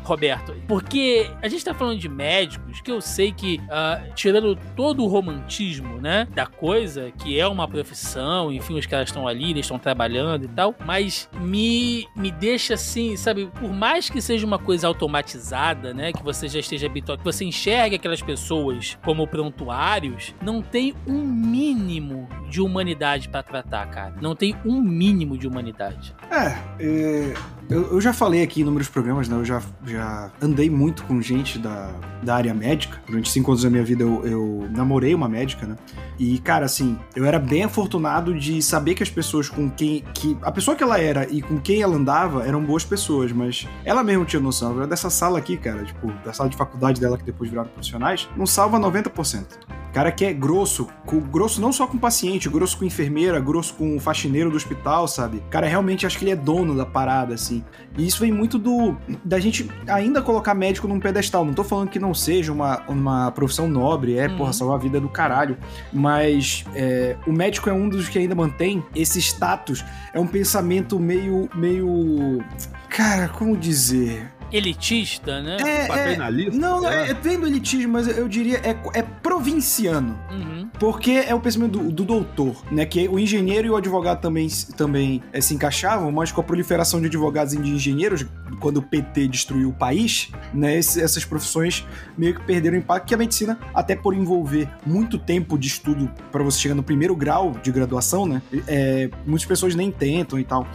Roberto, porque a gente tá falando de médicos que eu sei que, uh, tirando todo o romantismo, né, da coisa, que é uma profissão, enfim, os caras estão ali, eles estão trabalhando e tal, mas me, me deixa assim, sabe, por mais que seja uma coisa automatizada, né, que você já esteja habituado, que você enxergue aquelas pessoas como prontuários, não tem um mínimo de humanidade para tratar, cara. Não tem um mínimo de humanidade. É, é eu, eu, já falei aqui em inúmeros programas, né? Eu já, já andei muito com gente da, da área médica. Durante cinco anos da minha vida eu, eu namorei uma médica, né? E, cara, assim, eu era bem afortunado de saber que as pessoas com quem. que A pessoa que ela era e com quem ela andava eram boas pessoas, mas ela mesmo tinha noção. Ela dessa sala aqui, cara, tipo, da sala de faculdade dela que depois viraram profissionais, não salva 90%. Cara que é grosso, com, grosso não só com paciente, grosso com enfermeira, grosso com faxineiro do hospital, sabe? Cara, realmente acho que ele é dono da parada, assim. E isso vem muito do da gente ainda colocar médico num pedestal. Não tô falando que não seja uma, uma profissão nobre, é, uhum. porra, salvar a vida do caralho. Mas é, o médico é um dos que ainda mantém esse status. É um pensamento meio. meio. Cara, como dizer? Elitista, né? É, Paternalista? É, não, é, é vem do elitismo, mas eu diria é, é provinciano. Uhum. Porque é o pensamento do, do, doutor, né? Que o engenheiro e o advogado também, também é, se encaixavam, mas com a proliferação de advogados e de engenheiros, quando o PT destruiu o país, né? Esse, essas profissões meio que perderam impacto, que a medicina, até por envolver muito tempo de estudo para você chegar no primeiro grau de graduação, né? É, muitas pessoas nem tentam e tal.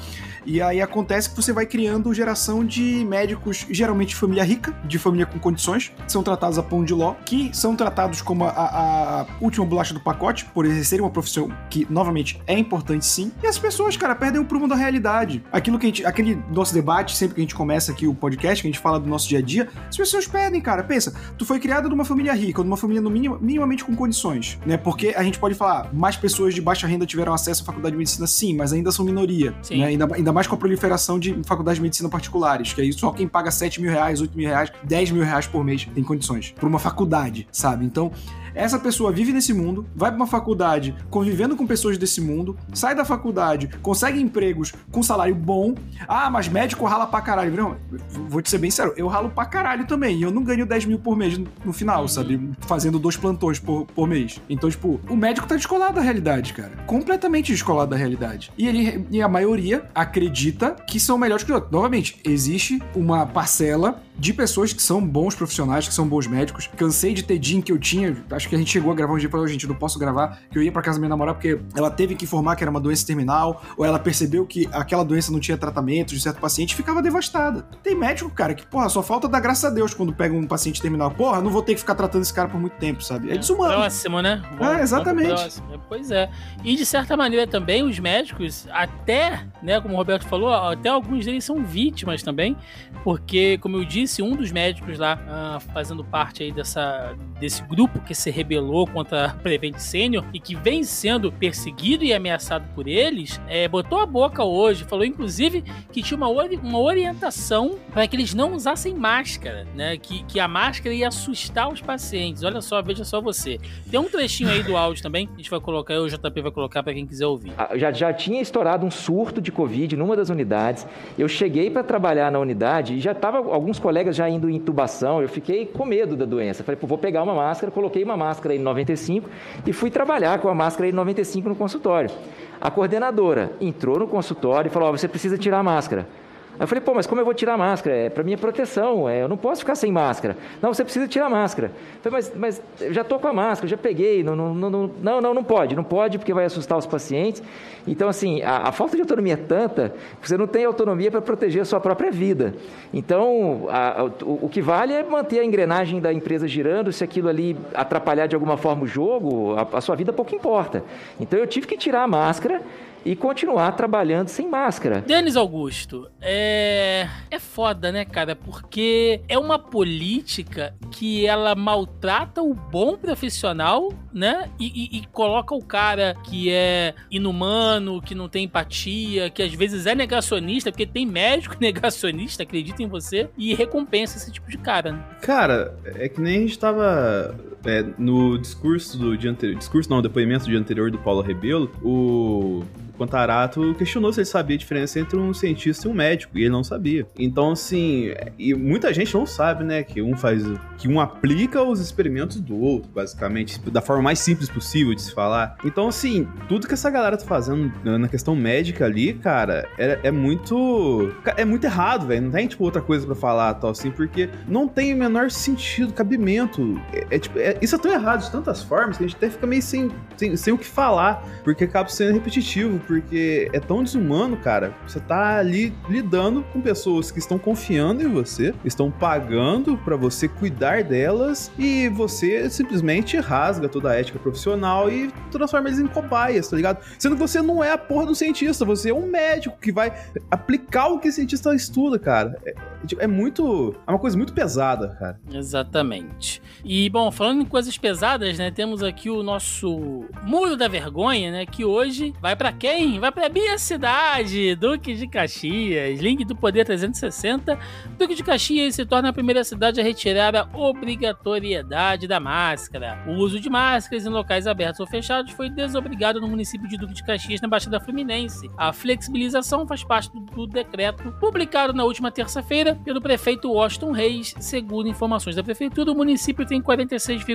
E aí acontece que você vai criando geração de médicos, geralmente de família rica, de família com condições, que são tratados a pão de ló, que são tratados como a, a última bolacha do pacote, por exercerem uma profissão que, novamente, é importante sim. E as pessoas, cara, perdem o prumo da realidade. Aquilo que a gente, aquele nosso debate, sempre que a gente começa aqui o podcast, que a gente fala do nosso dia a dia, as pessoas perdem, cara. Pensa, tu foi criado numa família rica, ou numa família no mínimo, minimamente com condições, né? Porque a gente pode falar, mais pessoas de baixa renda tiveram acesso à faculdade de medicina, sim, mas ainda são minoria. Sim. Né? Ainda, ainda mais com a proliferação de faculdades de medicina particulares, que aí só quem paga 7 mil reais, 8 mil reais, 10 mil reais por mês tem condições. Por uma faculdade, sabe? Então, essa pessoa vive nesse mundo, vai para uma faculdade convivendo com pessoas desse mundo, sai da faculdade, consegue empregos com salário bom. Ah, mas médico rala pra caralho. Não, vou te ser bem sério, eu ralo pra caralho também. E eu não ganho 10 mil por mês no final, sabe? Fazendo dois plantões por, por mês. Então, tipo, o médico tá descolado da realidade, cara. Completamente descolado da realidade. E ele e a maioria acredita que são melhores que outros. Novamente, existe uma parcela de pessoas que são bons profissionais, que são bons médicos. Cansei de ter DIN que eu tinha, acho que a gente chegou a gravar um dia e falou, gente, não posso gravar, que eu ia pra casa da minha namorada porque ela teve que informar que era uma doença terminal, ou ela percebeu que aquela doença não tinha tratamento de certo paciente e ficava devastada. Tem médico, cara, que, porra, só falta dar graças a Deus quando pega um paciente terminal. Porra, não vou ter que ficar tratando esse cara por muito tempo, sabe? É desumano. Próximo, né? Bom, é, exatamente. Pois é. E de certa maneira também os médicos, até, né, como o Roberto falou, até alguns deles são vítimas também, porque, como eu disse, um dos médicos lá, ah, fazendo parte aí dessa, desse grupo que se rebelou contra a Prevent Senior e que vem sendo perseguido e ameaçado por eles, é, botou a boca hoje, falou inclusive que tinha uma, ori uma orientação para que eles não usassem máscara, né? Que, que a máscara ia assustar os pacientes. Olha só, veja só você. Tem um trechinho aí do áudio também, a gente vai colocar, o JP vai colocar para quem quiser ouvir. Ah, já, já tinha estourado um surto de Covid numa das unidades. Eu cheguei para trabalhar na unidade e já tava alguns colegas já indo em intubação. Eu fiquei com medo da doença. Falei, vou pegar uma máscara, coloquei uma máscara N95 e fui trabalhar com a máscara N95 no consultório. A coordenadora entrou no consultório e falou: oh, você precisa tirar a máscara. Aí eu falei, pô, mas como eu vou tirar a máscara? É para minha proteção, é, eu não posso ficar sem máscara. Não, você precisa tirar a máscara. Eu falei, mas, mas eu já estou com a máscara, já peguei. Não, não, não, não, não, não pode, não pode porque vai assustar os pacientes. Então, assim, a, a falta de autonomia é tanta que você não tem autonomia para proteger a sua própria vida. Então, a, a, o, o, que vale é manter a engrenagem da empresa girando. Se aquilo ali atrapalhar de alguma forma o jogo, a sua vida pouco importa. Então, eu tive que tirar a máscara e continuar trabalhando sem máscara. Denis Augusto, é. É foda, né, cara? Porque é uma política que ela maltrata o bom profissional, né? E, e, e coloca o cara que é inumano, que não tem empatia, que às vezes é negacionista, porque tem médico negacionista, acredita em você, e recompensa esse tipo de cara, né? Cara, é que nem a gente tava é, no discurso do dia anterior, discurso não, depoimento do dia anterior do Paulo Rebelo, o Contarato questionou se ele sabia a diferença entre um cientista e um médico, e ele não sabia. Então, assim, e muita gente não sabe, né, que um faz, que um aplica os experimentos do outro, basicamente, da forma mais simples possível de se falar. Então, assim, tudo que essa galera tá fazendo na questão médica ali, cara, é, é muito, é muito errado, velho. Não tem, tipo, outra coisa para falar, tal, assim, porque não tem o menor sentido, cabimento. É, é tipo, é, isso é tão errado de tantas formas que a gente até fica meio sem, sem, sem o que falar, porque acaba sendo repetitivo, porque é tão desumano, cara. Você tá ali lidando com pessoas que estão confiando em você, estão pagando para você cuidar delas e você simplesmente rasga toda a ética profissional e transforma eles em cobaias, tá ligado? Sendo que você não é a porra do cientista, você é um médico que vai aplicar o que o cientista estuda, cara. É, é muito. É uma coisa muito pesada, cara. Exatamente. E, bom, falando em coisas pesadas, né? Temos aqui o nosso Muro da Vergonha, né? Que hoje vai para quem? Vai pra minha cidade, Duque de Caxias. Link do Poder 360. Duque de Caxias se torna a primeira cidade a retirar a obrigatoriedade da máscara. O uso de máscaras em locais abertos ou fechados foi desobrigado no município de Duque de Caxias, na Baixada Fluminense. A flexibilização faz parte do, decreto publicado na última terça-feira pelo prefeito Washington Reis. Segundo informações da prefeitura, o município tem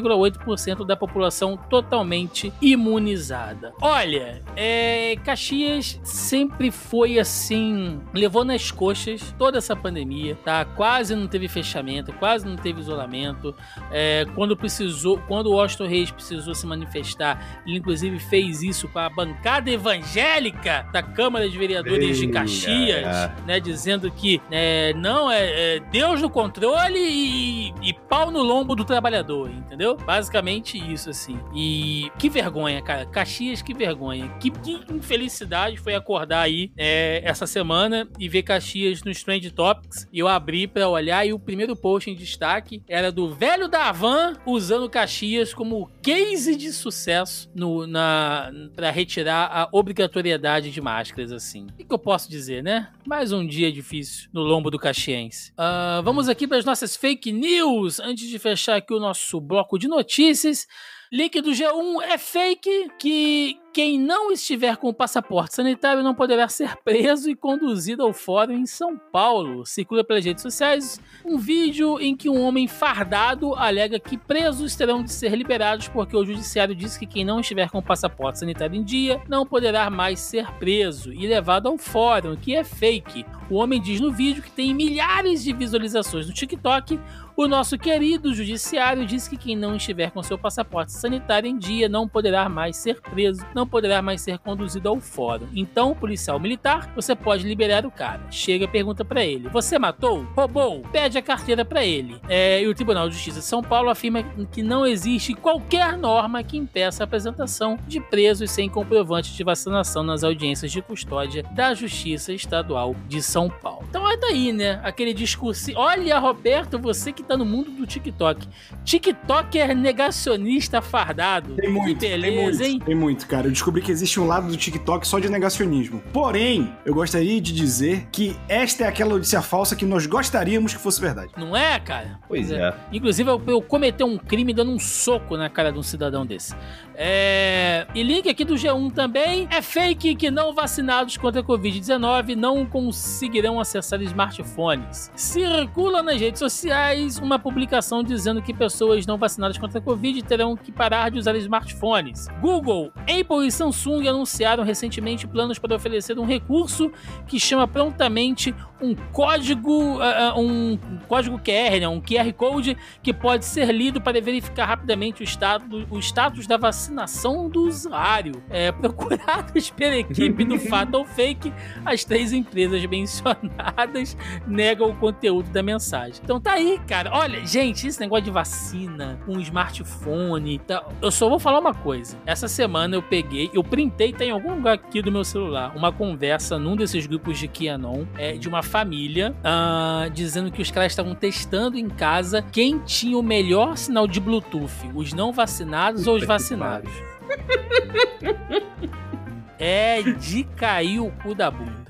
46,8% da população totalmente imunizada. Olha, é, Caxias sempre foi assim, levou nas coxas toda essa pandemia, tá? Quase não teve fechamento, quase não teve isolamento. É, quando precisou, quando o Washington Reis precisou se manifestar, ele inclusive fez isso com a bancada evangélica da Câmara de Vereadores de Caxias, né? Dizendo que é, não é, é, Deus no controle e, e pau no lombo do trabalhador, entendeu? Basicamente isso, assim. E que vergonha, cara. Caxias, que vergonha. Que, que infelicidade foi acordar aí é, essa semana e ver Caxias nos Trend Topics. E eu abri para olhar e o primeiro post em destaque era do velho da Van usando Caxias como case de sucesso no, na, para retirar a obrigatoriedade de máscaras, assim. O que, que eu posso dizer, né? Mais um dia difícil no lombo do caxiense. Uh, vamos aqui para as nossas fake news antes de fechar aqui o nosso bloco de notícias. Link do G1 é fake que quem não estiver com o passaporte sanitário não poderá ser preso e conduzido ao fórum em São Paulo. Circula pelas redes sociais um vídeo em que um homem fardado alega que presos terão de ser liberados porque o judiciário diz que quem não estiver com o passaporte sanitário em dia não poderá mais ser preso e levado ao fórum, que é fake. O homem diz no vídeo que tem milhares de visualizações no TikTok. O nosso querido judiciário diz que quem não estiver com seu passaporte sanitário em dia não poderá mais ser preso, não poderá mais ser conduzido ao fórum. Então, policial militar, você pode liberar o cara. Chega e pergunta para ele: Você matou? Roubou? Pede a carteira para ele. É, e o Tribunal de Justiça de São Paulo afirma que não existe qualquer norma que impeça a apresentação de presos sem comprovante de vacinação nas audiências de custódia da Justiça Estadual de São Paulo. Então é daí, né? Aquele discurso. Olha, Roberto, você que tá no mundo do TikTok. TikToker negacionista fardado. Tem muito, que beleza, tem muito, hein? tem muito, cara. Eu descobri que existe um lado do TikTok só de negacionismo. Porém, eu gostaria de dizer que esta é aquela notícia falsa que nós gostaríamos que fosse verdade. Não é, cara? Pois é. Inclusive, eu, eu um crime dando um soco na cara de um cidadão desse. É... E link aqui do G1 também. É fake que não vacinados contra a Covid-19 não conseguirão acessar smartphones. Circula nas redes sociais uma publicação dizendo que pessoas não vacinadas contra a Covid terão que parar de usar smartphones. Google, Apple e Samsung anunciaram recentemente planos para oferecer um recurso que chama prontamente um código, uh, um código QR, né, um QR Code que pode ser lido para verificar rapidamente o, estado, o status da vacinação do usuário. É, procurados pela equipe do Fatal Fake, as três empresas mencionadas negam o conteúdo da mensagem. Então tá aí, cara. Olha, gente, esse negócio de vacina, um smartphone, tá... eu só vou falar uma coisa. Essa semana eu peguei, eu printei, tá em algum lugar aqui do meu celular, uma conversa num desses grupos de QAnon, é, de uma família, uh, dizendo que os caras estavam testando em casa quem tinha o melhor sinal de Bluetooth, os não vacinados ou os vacinados. É de cair o cu da bunda.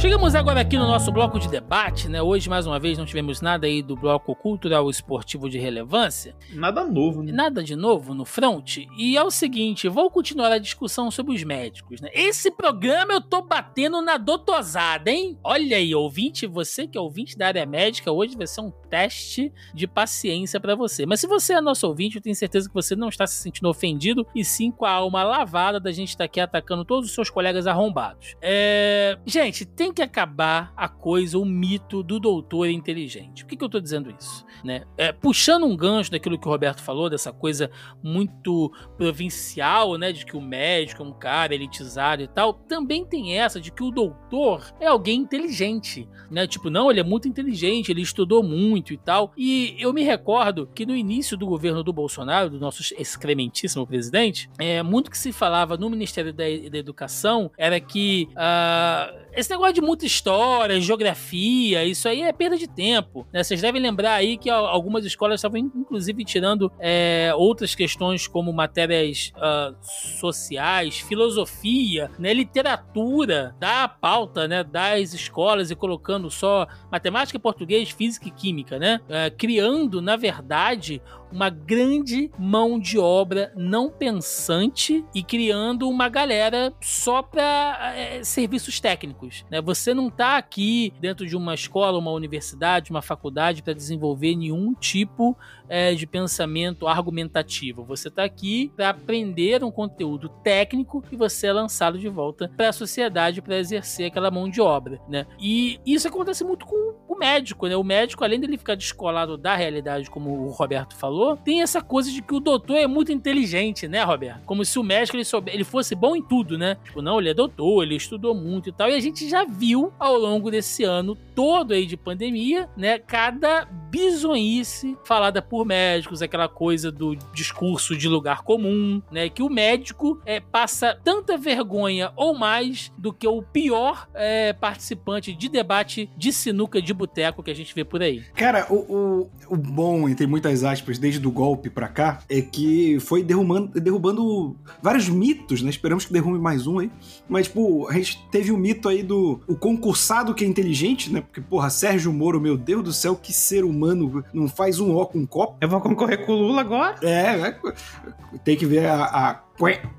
Chegamos agora aqui no nosso bloco de debate, né? Hoje, mais uma vez, não tivemos nada aí do bloco cultural esportivo de relevância. Nada novo, né? Nada de novo no front. E é o seguinte, vou continuar a discussão sobre os médicos, né? Esse programa eu tô batendo na dotosada, hein? Olha aí, ouvinte, você que é ouvinte da área médica, hoje vai ser um teste de paciência pra você. Mas se você é nosso ouvinte, eu tenho certeza que você não está se sentindo ofendido e sim com a alma lavada da gente estar aqui atacando todos os seus colegas arrombados. É... Gente, tem que acabar a coisa, o mito do doutor inteligente. Por que, que eu tô dizendo isso? Né? É, puxando um gancho daquilo que o Roberto falou, dessa coisa muito provincial, né? De que o médico é um cara elitizado e tal, também tem essa de que o doutor é alguém inteligente, né? Tipo, não, ele é muito inteligente, ele estudou muito e tal. E eu me recordo que no início do governo do Bolsonaro, do nosso excrementíssimo presidente, é, muito que se falava no Ministério da, da Educação era que ah, esse negócio de muita história, geografia, isso aí é perda de tempo. Né? Vocês devem lembrar aí que al- algumas escolas estavam, inclusive, tirando é, outras questões como matérias ah, sociais, filosofia, né? literatura da pauta né? das escolas e colocando só matemática, português, física e química, né? É, criando, na verdade, uma grande mão de obra não pensante e criando uma galera só para serviços técnicos. Né? Você não tá aqui dentro de uma escola, uma universidade, uma faculdade para desenvolver nenhum tipo é, de pensamento argumentativo. Você está aqui para aprender um conteúdo técnico e você é lançado de volta para a sociedade para exercer aquela mão de obra, né? E isso acontece muito com o médico, né? O médico, além dele ficar descolado da realidade, como o Roberto falou, tem essa coisa de que o doutor é muito inteligente, né, Roberto? Como se o médico ele, soube, ele fosse bom em tudo, né? Tipo, não, ele é doutor, ele estudou muito e tal. E a gente já viu ao longo desse ano todo aí de pandemia, né? Cada bizonhice falada por médicos, aquela coisa do discurso de lugar comum, né? Que o médico é, passa tanta vergonha ou mais do que o pior é, participante de debate de sinuca de boteco que a gente vê por aí. Cara, o, o, o bom, entre muitas aspas, desde o golpe pra cá, é que foi derrubando, derrubando vários mitos, né? Esperamos que derrube mais um aí. Mas, tipo, a gente teve o mito aí do o concursado que é inteligente, né? Porque, porra, Sérgio Moro, meu Deus do céu, que ser humano não faz um ó com um copo. Eu vou concorrer com o Lula agora? É, é, tem que ver a, a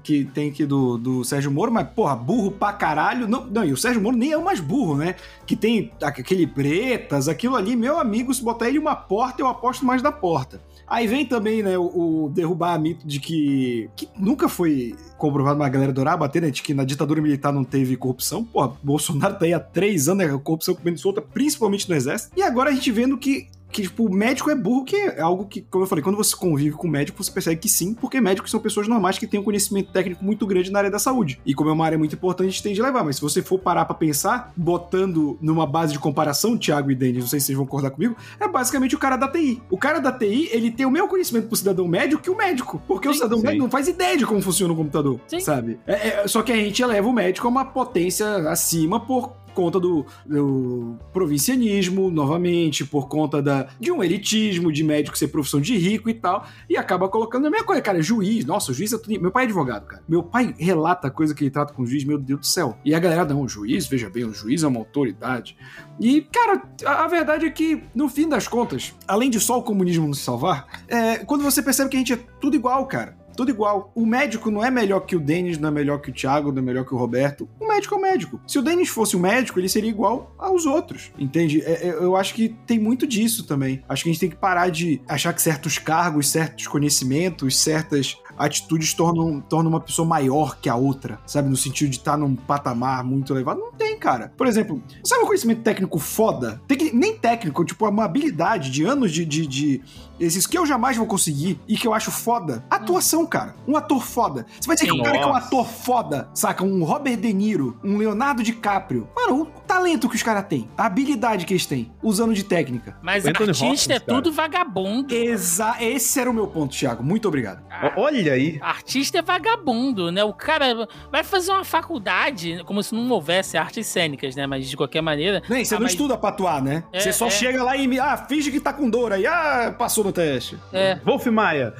que tem aqui do, do Sérgio Moro, mas, porra, burro pra caralho. Não, não, e o Sérgio Moro nem é o mais burro, né? Que tem aquele pretas, aquilo ali, meu amigo, se botar ele uma porta, eu aposto mais da porta. Aí vem também, né, o, o derrubar a mito de que, que nunca foi comprovado uma galera dourar bater, né, de que na ditadura militar não teve corrupção. Pô, Bolsonaro tá aí há três anos, né, corrupção comendo solta, principalmente no exército. E agora a gente vendo que que, tipo, o médico é burro, que é algo que, como eu falei, quando você convive com o médico, você percebe que sim, porque médicos são pessoas normais que têm um conhecimento técnico muito grande na área da saúde. E como é uma área muito importante, a gente tem de levar. Mas se você for parar pra pensar, botando numa base de comparação, Thiago e Denis, não sei se vocês vão concordar comigo, é basicamente o cara da TI. O cara da TI, ele tem o mesmo conhecimento pro cidadão médio que o médico. Porque o Sim, cidadão sim. médio não faz ideia de como funciona o computador, Sim. sabe? É- é- só que a gente eleva o médico a uma potência acima por conta do, do provincianismo, novamente, por conta da, de um elitismo, de médico ser profissão de rico e tal, e acaba colocando a mesma coisa, cara, juiz, nossa, juiz é tudo... Meu pai é advogado, cara. Meu pai relata coisa que ele trata com o juiz, meu Deus do céu. E a galera, não, o juiz, veja bem, o juiz é uma autoridade. E, cara, a, a verdade é que, no fim das contas, além de só o comunismo nos salvar, é, quando você percebe que a gente é tudo igual, cara. Tudo igual. O médico não é melhor que o Denis, não é melhor que o Thiago, não é melhor que o Roberto. O médico é o médico. Se o Denis fosse um médico, ele seria igual aos outros. Entende? É- é- eu acho que tem muito disso também. Acho que a gente tem que parar de achar que certos cargos, certos conhecimentos, certas atitudes tornam, tornam uma pessoa maior que a outra, sabe? No sentido de estar num patamar muito elevado. Não tem, cara. Por exemplo, sabe um conhecimento técnico foda? Tem que, nem técnico, tipo, uma habilidade de anos de, de, de esses que eu jamais vou conseguir e que eu acho foda. Atuação, cara. Um ator foda. Você vai dizer que um cara que é um ator foda, saca? Um Robert De Niro, um Leonardo DiCaprio. Mano, o talento que os caras têm, a habilidade que eles têm, usando de técnica. Mas artista Hopkins, é cara. tudo vagabundo. Exa esse era o meu ponto, Thiago. Muito obrigado. O- Olha aí. Artista é vagabundo, né? O cara vai fazer uma faculdade, como se não houvesse artes cênicas, né? Mas de qualquer maneira. Nem, você Ah, não mas- estuda pra atuar, né? É, você só é. chega lá e me. Ah, finge que tá com dor aí. Ah, passou no teste. É, Wolf Maia.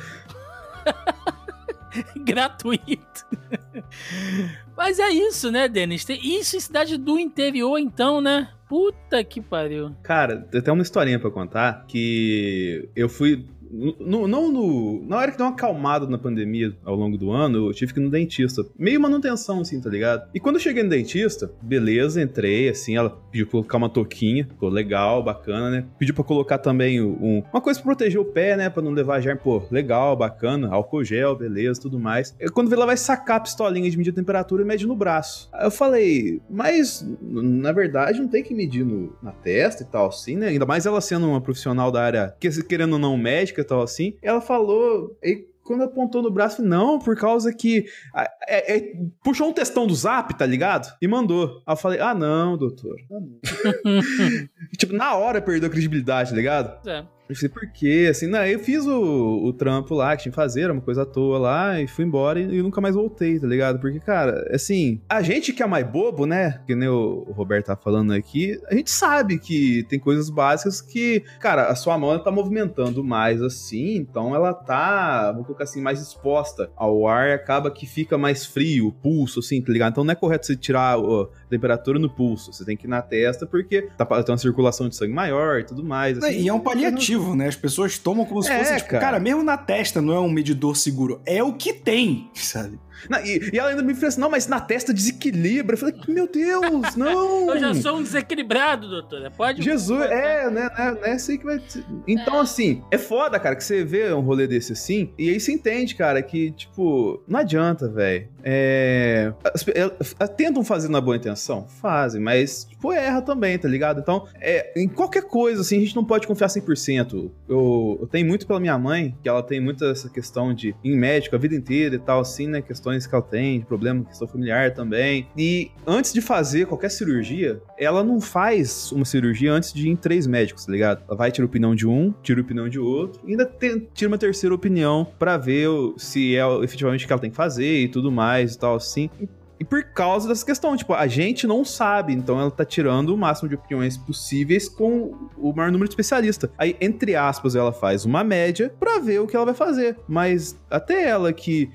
gratuito. Mas é isso, né, Denis? Isso em cidade do interior, então, né? Puta que pariu. Cara, tem até uma historinha pra contar que eu fui no, não no. Na hora que deu uma acalmada na pandemia ao longo do ano, eu tive que ir no dentista. Meio manutenção, assim, tá ligado? E quando eu cheguei no dentista, beleza, entrei, assim, ela pediu pra colocar uma touquinha, ficou legal, bacana, né? Pediu pra colocar também um, uma coisa pra proteger o pé, né? Pra não levar germe, pô, legal, bacana, álcool gel, beleza, tudo mais. Quando ela vai sacar a pistolinha de medir a temperatura e mede no braço. Aí eu falei, mas na verdade não tem que medir no, na testa e tal, assim, né? Ainda mais ela sendo uma profissional da área, querendo ou não médica e tal, assim. Ela falou. E quando apontou no braço, não, por causa que. É, é, puxou um testão do zap, tá ligado? E mandou. Aí eu falei, ah, não, doutor. Ah, não. tipo, na hora perdeu a credibilidade, tá ligado? É. Não sei por quê, assim, não, eu fiz o, o trampo lá que tinha que fazer, era uma coisa à toa lá, e fui embora e, e nunca mais voltei, tá ligado? Porque, cara, assim, a gente que é mais bobo, né? Que nem o, o Roberto tá falando aqui, a gente sabe que tem coisas básicas que, cara, a sua mão tá movimentando mais assim, então ela tá, vou colocar assim, mais exposta ao ar e acaba que fica mais frio, o pulso, assim, tá ligado? Então não é correto você tirar a temperatura no pulso, você tem que ir na testa porque tá, tem uma circulação de sangue maior e tudo mais. Assim, e é um paliativo né? As pessoas tomam como se É, fosse, tipo, cara. cara, mesmo na testa não é um medidor seguro. É o que tem, sabe? E, e ela ainda me falou assim: não, mas na testa desequilibra. Eu falei, meu Deus, não! Eu já sou um desequilibrado, doutora. Pode. Jesus, é, né, né, é assim que vai. Então, assim, é foda, cara, que você vê um rolê desse assim, e aí você entende, cara, que, tipo, não adianta, velho. É. as elas tentam fazer na boa intenção? Fazem, mas, tipo, erra também, tá ligado? Então, é, em qualquer coisa, assim, a gente não pode confiar 100%. Eu, eu tenho muito pela minha mãe, que ela tem muita essa questão de em médico a vida inteira e tal, assim, né? Questões que ela tem, de problema, questão familiar também. E antes de fazer qualquer cirurgia, ela não faz uma cirurgia antes de ir em três médicos, tá ligado? Ela vai tirar opinião de um, tira opinião de outro, e ainda tem- tira uma terceira opinião pra ver se é efetivamente o que ela tem que fazer e tudo mais e tal, assim. E- por causa dessa questão, tipo, a gente não sabe, então ela tá tirando o máximo de opiniões possíveis com o maior número de especialistas. Aí, entre aspas, ela faz uma média pra ver o que ela vai fazer. Mas até ela que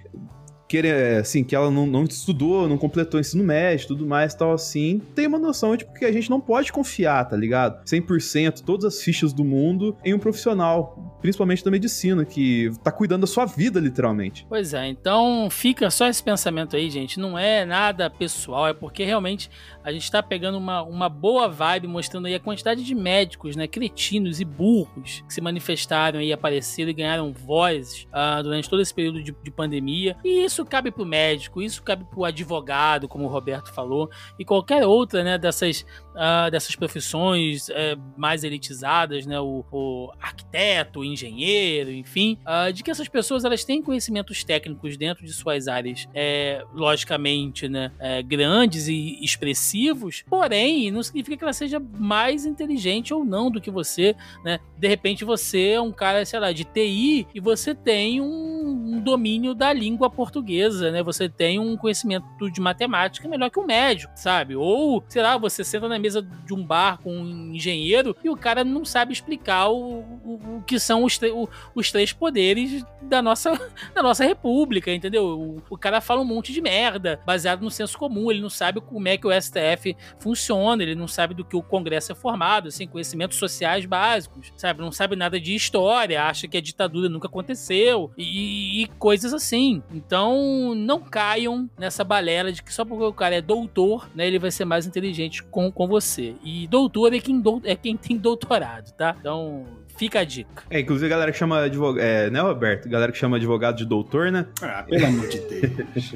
querer, assim, que ela não, não estudou, não completou ensino médio, tudo mais, tal assim, tem uma noção, tipo, que a gente não pode confiar, tá ligado? 100%, todas as fichas do mundo em um profissional, principalmente da medicina, que tá cuidando da sua vida, literalmente. Pois é, então fica só esse pensamento aí, gente. Não é nada pessoal, é porque realmente a gente tá pegando uma, uma boa vibe, mostrando aí a quantidade de médicos, né, cretinos e burros que se manifestaram aí, apareceram e ganharam vozes ah, durante todo esse período de, de pandemia. E isso cabe pro médico, isso cabe pro advogado, como o Roberto falou, e qualquer outra, né, dessas, ah, dessas profissões eh, mais elitizadas, né, o, o arquiteto, o engenheiro, enfim, ah, de que essas pessoas elas têm conhecimentos técnicos dentro de suas áreas, é, logicamente, né, é, grandes e expressivos, porém não significa que ela seja mais inteligente ou não do que você, né? De repente você é um cara, sei lá, de TI e você tem um, um domínio da língua portuguesa, né? Você tem um conhecimento de matemática melhor que um médico, sabe? Ou, sei lá, você senta na mesa de um bar com um engenheiro e o cara não sabe explicar o, o, o que são os, tre- o- os três poderes da nossa, da nossa república, entendeu? O, o cara fala um monte de merda baseado no senso comum, ele não sabe como é que o STF funciona, ele não sabe do que o Congresso é formado, sem conhecimentos sociais básicos, sabe? Não sabe nada de história, acha que a ditadura nunca aconteceu e, e coisas assim. Então, não caiam nessa balela de que só porque o cara é doutor, né, ele vai ser mais inteligente com, com você. E doutor é quem, dou- é quem tem doutorado, tá? Então, fica a dica. É, inclusive a galera que chama advogado, é, né, Roberto? Galera que chama advogado de doutor, né? Ah, pelo amor de Deus.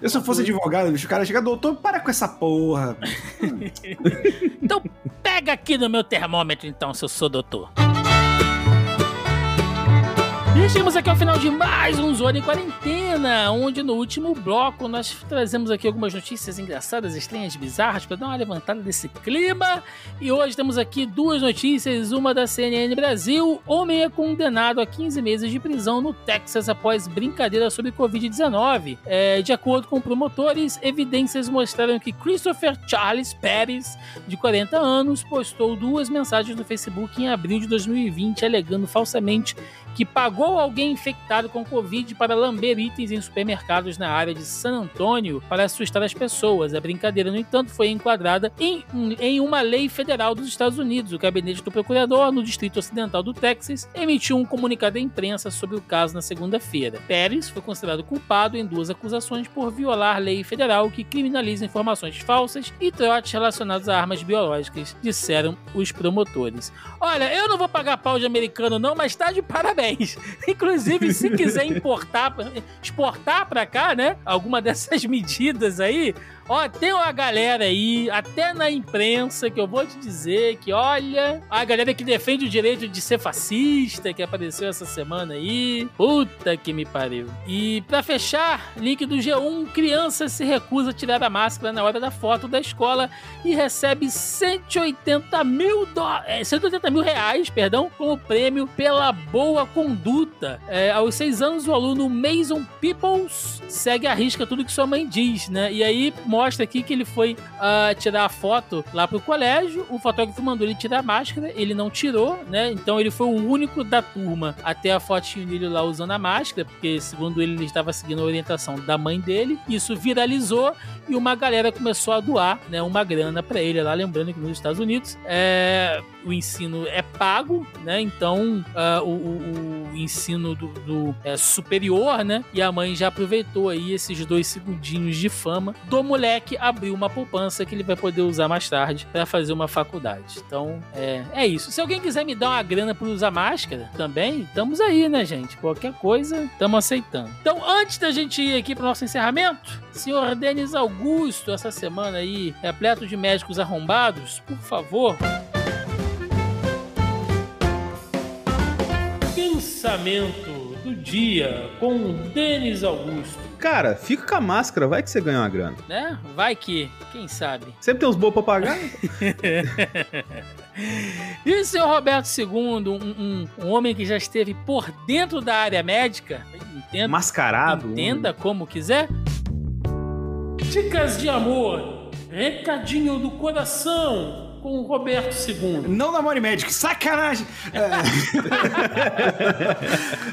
Eu se eu fosse advogado, bicho, o cara chega, doutor, para com essa porra. Então, pega aqui no meu termômetro, então, se eu sou doutor. Chegamos aqui ao final de mais um Zona em Quarentena, onde no último bloco nós trazemos aqui algumas notícias engraçadas, estranhas, bizarras, para dar uma levantada desse clima. E hoje temos aqui duas notícias, uma da CNN Brasil, homem é condenado a 15 meses de prisão no Texas após brincadeira sobre Covid-19. É, de acordo com promotores, evidências mostraram que Christopher Charles Pérez, de 40 anos, postou duas mensagens no Facebook em abril de 2020 alegando falsamente que pagou alguém infectado com Covid para lamber itens em supermercados na área de San Antônio para assustar as pessoas. A brincadeira, no entanto, foi enquadrada em, em uma lei federal dos Estados Unidos. O gabinete do procurador no Distrito Ocidental do Texas emitiu um comunicado à imprensa sobre o caso na segunda-feira. Pérez foi considerado culpado em duas acusações por violar lei federal que criminaliza informações falsas e trotes relacionados a armas biológicas, disseram os promotores. Olha, eu não vou pagar pau de americano não, mas tá de parabéns. Inclusive, se quiser importar, exportar para cá, né, alguma dessas medidas aí, Ó, tem uma galera aí, até na imprensa, que eu vou te dizer que, olha, a galera que defende o direito de ser fascista, que apareceu essa semana aí. Puta que me pariu. E para fechar, link do G1, criança se recusa a tirar a máscara na hora da foto da escola e recebe 180 mil, do... 180 mil reais, perdão, como prêmio pela boa conduta. É, aos seis anos, o aluno Mason Peoples segue a risca tudo que sua mãe diz, né? E aí mostra aqui que ele foi uh, tirar a foto lá pro colégio, o fotógrafo mandou ele tirar a máscara, ele não tirou, né? Então ele foi o único da turma até a fotinho dele lá usando a máscara, porque segundo ele, ele estava seguindo a orientação da mãe dele. Isso viralizou e uma galera começou a doar, né, uma grana para ele lá, lembrando que nos Estados Unidos é, o ensino é pago, né? Então uh, o, o, o, ensino do, do é, superior, né? E a mãe já aproveitou aí esses dois segundinhos de fama do moleque abrir uma poupança que ele vai poder usar mais tarde para fazer uma faculdade. Então é, é isso. Se alguém quiser me dar uma grana para usar máscara também, estamos aí, né, gente? Qualquer coisa, estamos aceitando. Então antes da gente ir aqui para nosso encerramento, senhor Denis Augusto, essa semana aí repleto de médicos arrombados, por favor. Pensamento do dia com Denis Augusto. Cara, fica com a máscara, vai que você ganha uma grana. Né? Vai que, quem sabe. Sempre tem uns boas pra pagar. e o senhor Roberto II, um, um, um, homem que já esteve por dentro da área médica, entenda, mascarado, entenda como quiser. Dicas de amor, recadinho do coração com o Roberto II. Não namore médico, sacanagem! É.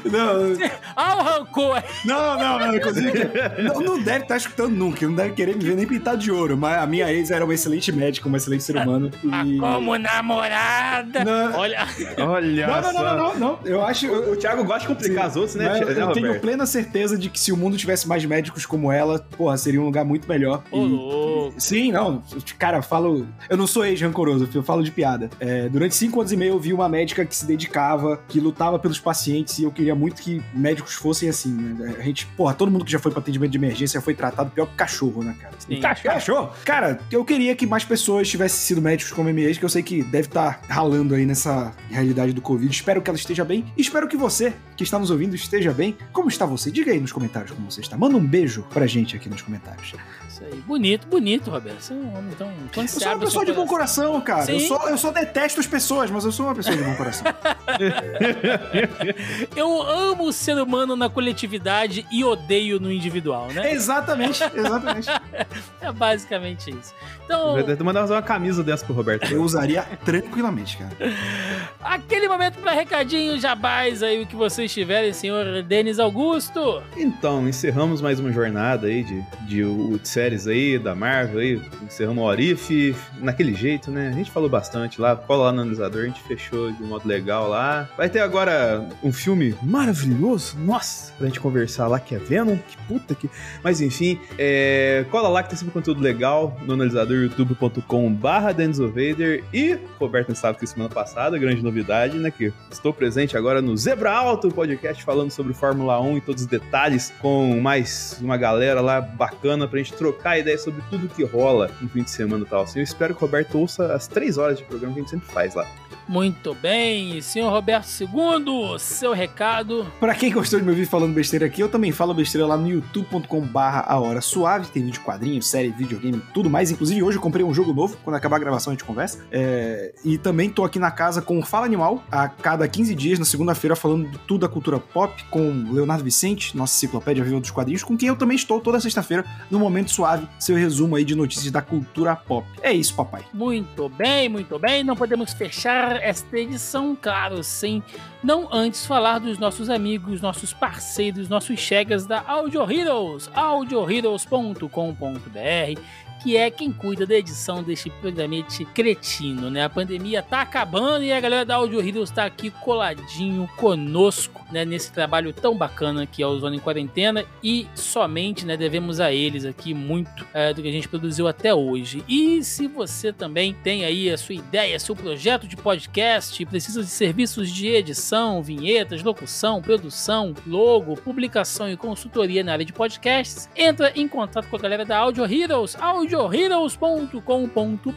não. Ah, o rancor! Não, não, não, inclusive. Não, não deve estar escutando nunca, não deve querer me ver nem pintado de ouro, mas a minha ex era uma excelente médica, uma excelente ser humano. Ah, e... como namorada! Não. Olha. Olha. Não, não, não, não, não, não. Eu acho. O, o Thiago gosta de complicar os outros, né? Eu, eu tenho plena certeza de que se o mundo tivesse mais médicos como ela, porra, seria um lugar muito melhor. Ô, e... louco. Sim, não. Cara, falo. Eu não sou eu falo de piada. É, durante cinco anos e meio eu vi uma médica que se dedicava, que lutava pelos pacientes e eu queria muito que médicos fossem assim, né? A gente, porra, todo mundo que já foi para atendimento de emergência foi tratado pior que cachorro, né, cara? Sim. Cachorro. cachorro? Cara, eu queria que mais pessoas tivessem sido médicos como MMEs, que eu sei que deve estar tá ralando aí nessa realidade do Covid. Espero que ela esteja bem e espero que você, que está nos ouvindo, esteja bem. Como está você? Diga aí nos comentários como você está. Manda um beijo pra gente aqui nos comentários. Isso aí. Bonito, bonito, Roberto. Você é um homem tão. eu sou uma pessoa de bom coração, cara. Eu só, eu só detesto as pessoas, mas eu sou uma pessoa de bom coração. eu amo o ser humano na coletividade e odeio no individual, né? Exatamente, exatamente. é basicamente isso. Então. Eu mandar uma camisa dessa pro Roberto. Eu usaria tranquilamente, cara. Aquele momento para recadinho jabás aí, o que vocês tiverem, senhor Denis Augusto. Então, encerramos mais uma jornada aí de, de, de séries aí, da Marvel aí. Encerramos o Orif, naquele jeito, né? A gente falou bastante lá, cola lá no analisador, a gente fechou de um modo legal lá. Vai ter agora um filme maravilhoso, nossa, pra gente conversar lá, que é Venom, que puta que... Mas enfim, é... cola lá que tem sempre conteúdo legal no analisador youtube.com barra Vader e Roberto sabe que semana passada, grande novidade, né, que estou presente agora no Zebra Alto podcast falando sobre Fórmula 1 e todos os detalhes com mais uma galera lá bacana pra gente trocar ideias sobre tudo que rola no fim de semana e tal. Assim, eu espero que o Roberto ouça as três horas de programa que a gente sempre faz lá. Muito bem, senhor Roberto II, seu recado. Para quem gostou de me ouvir falando besteira aqui, eu também falo besteira lá no youtube.com/barra a hora suave. Tem vídeo quadrinho, série, videogame, tudo mais. Inclusive, hoje eu comprei um jogo novo. Quando acabar a gravação, a gente conversa. É... E também tô aqui na casa com o Fala Animal, a cada 15 dias, na segunda-feira, falando de tudo da cultura pop, com Leonardo Vicente, nossa enciclopédia viva dos quadrinhos, com quem eu também estou toda sexta-feira no Momento Suave, seu resumo aí aí de notícias da cultura pop. É isso, papai. Muito bem, muito bem. Não podemos fechar esta edição, claro, sem não antes falar dos nossos amigos, nossos parceiros, nossos chegas da Audio Heroes, audioheroes.com.br que é quem cuida da edição deste programete cretino, né? A pandemia tá acabando e a galera da Audio Heroes tá aqui coladinho conosco, né? Nesse trabalho tão bacana que é o Zona em Quarentena e somente, né? Devemos a eles aqui muito é, do que a gente produziu até hoje. E se você também tem aí a sua ideia, seu projeto de podcast, precisa de serviços de edição, vinhetas, locução, produção, logo, publicação e consultoria na área de podcasts, entra em contato com a galera da Audio Heroes, Audio audioheroes.com.br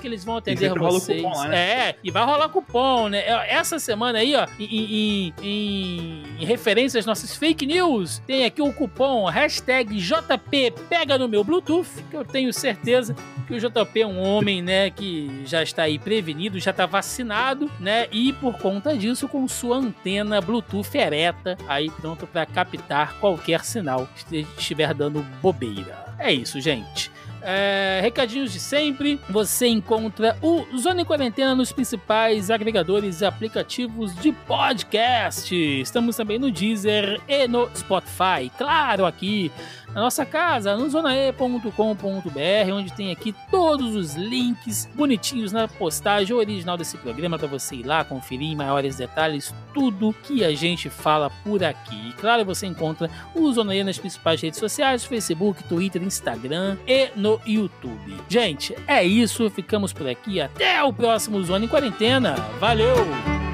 que eles vão atender vocês. Lá, né? É, e vai rolar cupom, né? Essa semana aí, ó, em, em, em, em referência às nossas fake news, tem aqui o cupom hashtag JP pega no meu Bluetooth, que eu tenho certeza que o JP é um homem, né, que já está aí prevenido, já está vacinado, né, e por conta disso com sua antena Bluetooth ereta aí pronto para captar qualquer sinal que estiver dando bobeira. É isso, gente. É, recadinhos de sempre. Você encontra o Zona em Quarentena nos principais agregadores e aplicativos de podcast. Estamos também no Deezer e no Spotify. Claro, aqui na nossa casa, no zonae.com.br, onde tem aqui todos os links bonitinhos na postagem original desse programa para você ir lá conferir em maiores detalhes tudo que a gente fala por aqui. E claro, você encontra o Zonae nas principais redes sociais, Facebook, Twitter, Instagram e no YouTube. Gente, é isso, ficamos por aqui. Até o próximo Zona em Quarentena. Valeu!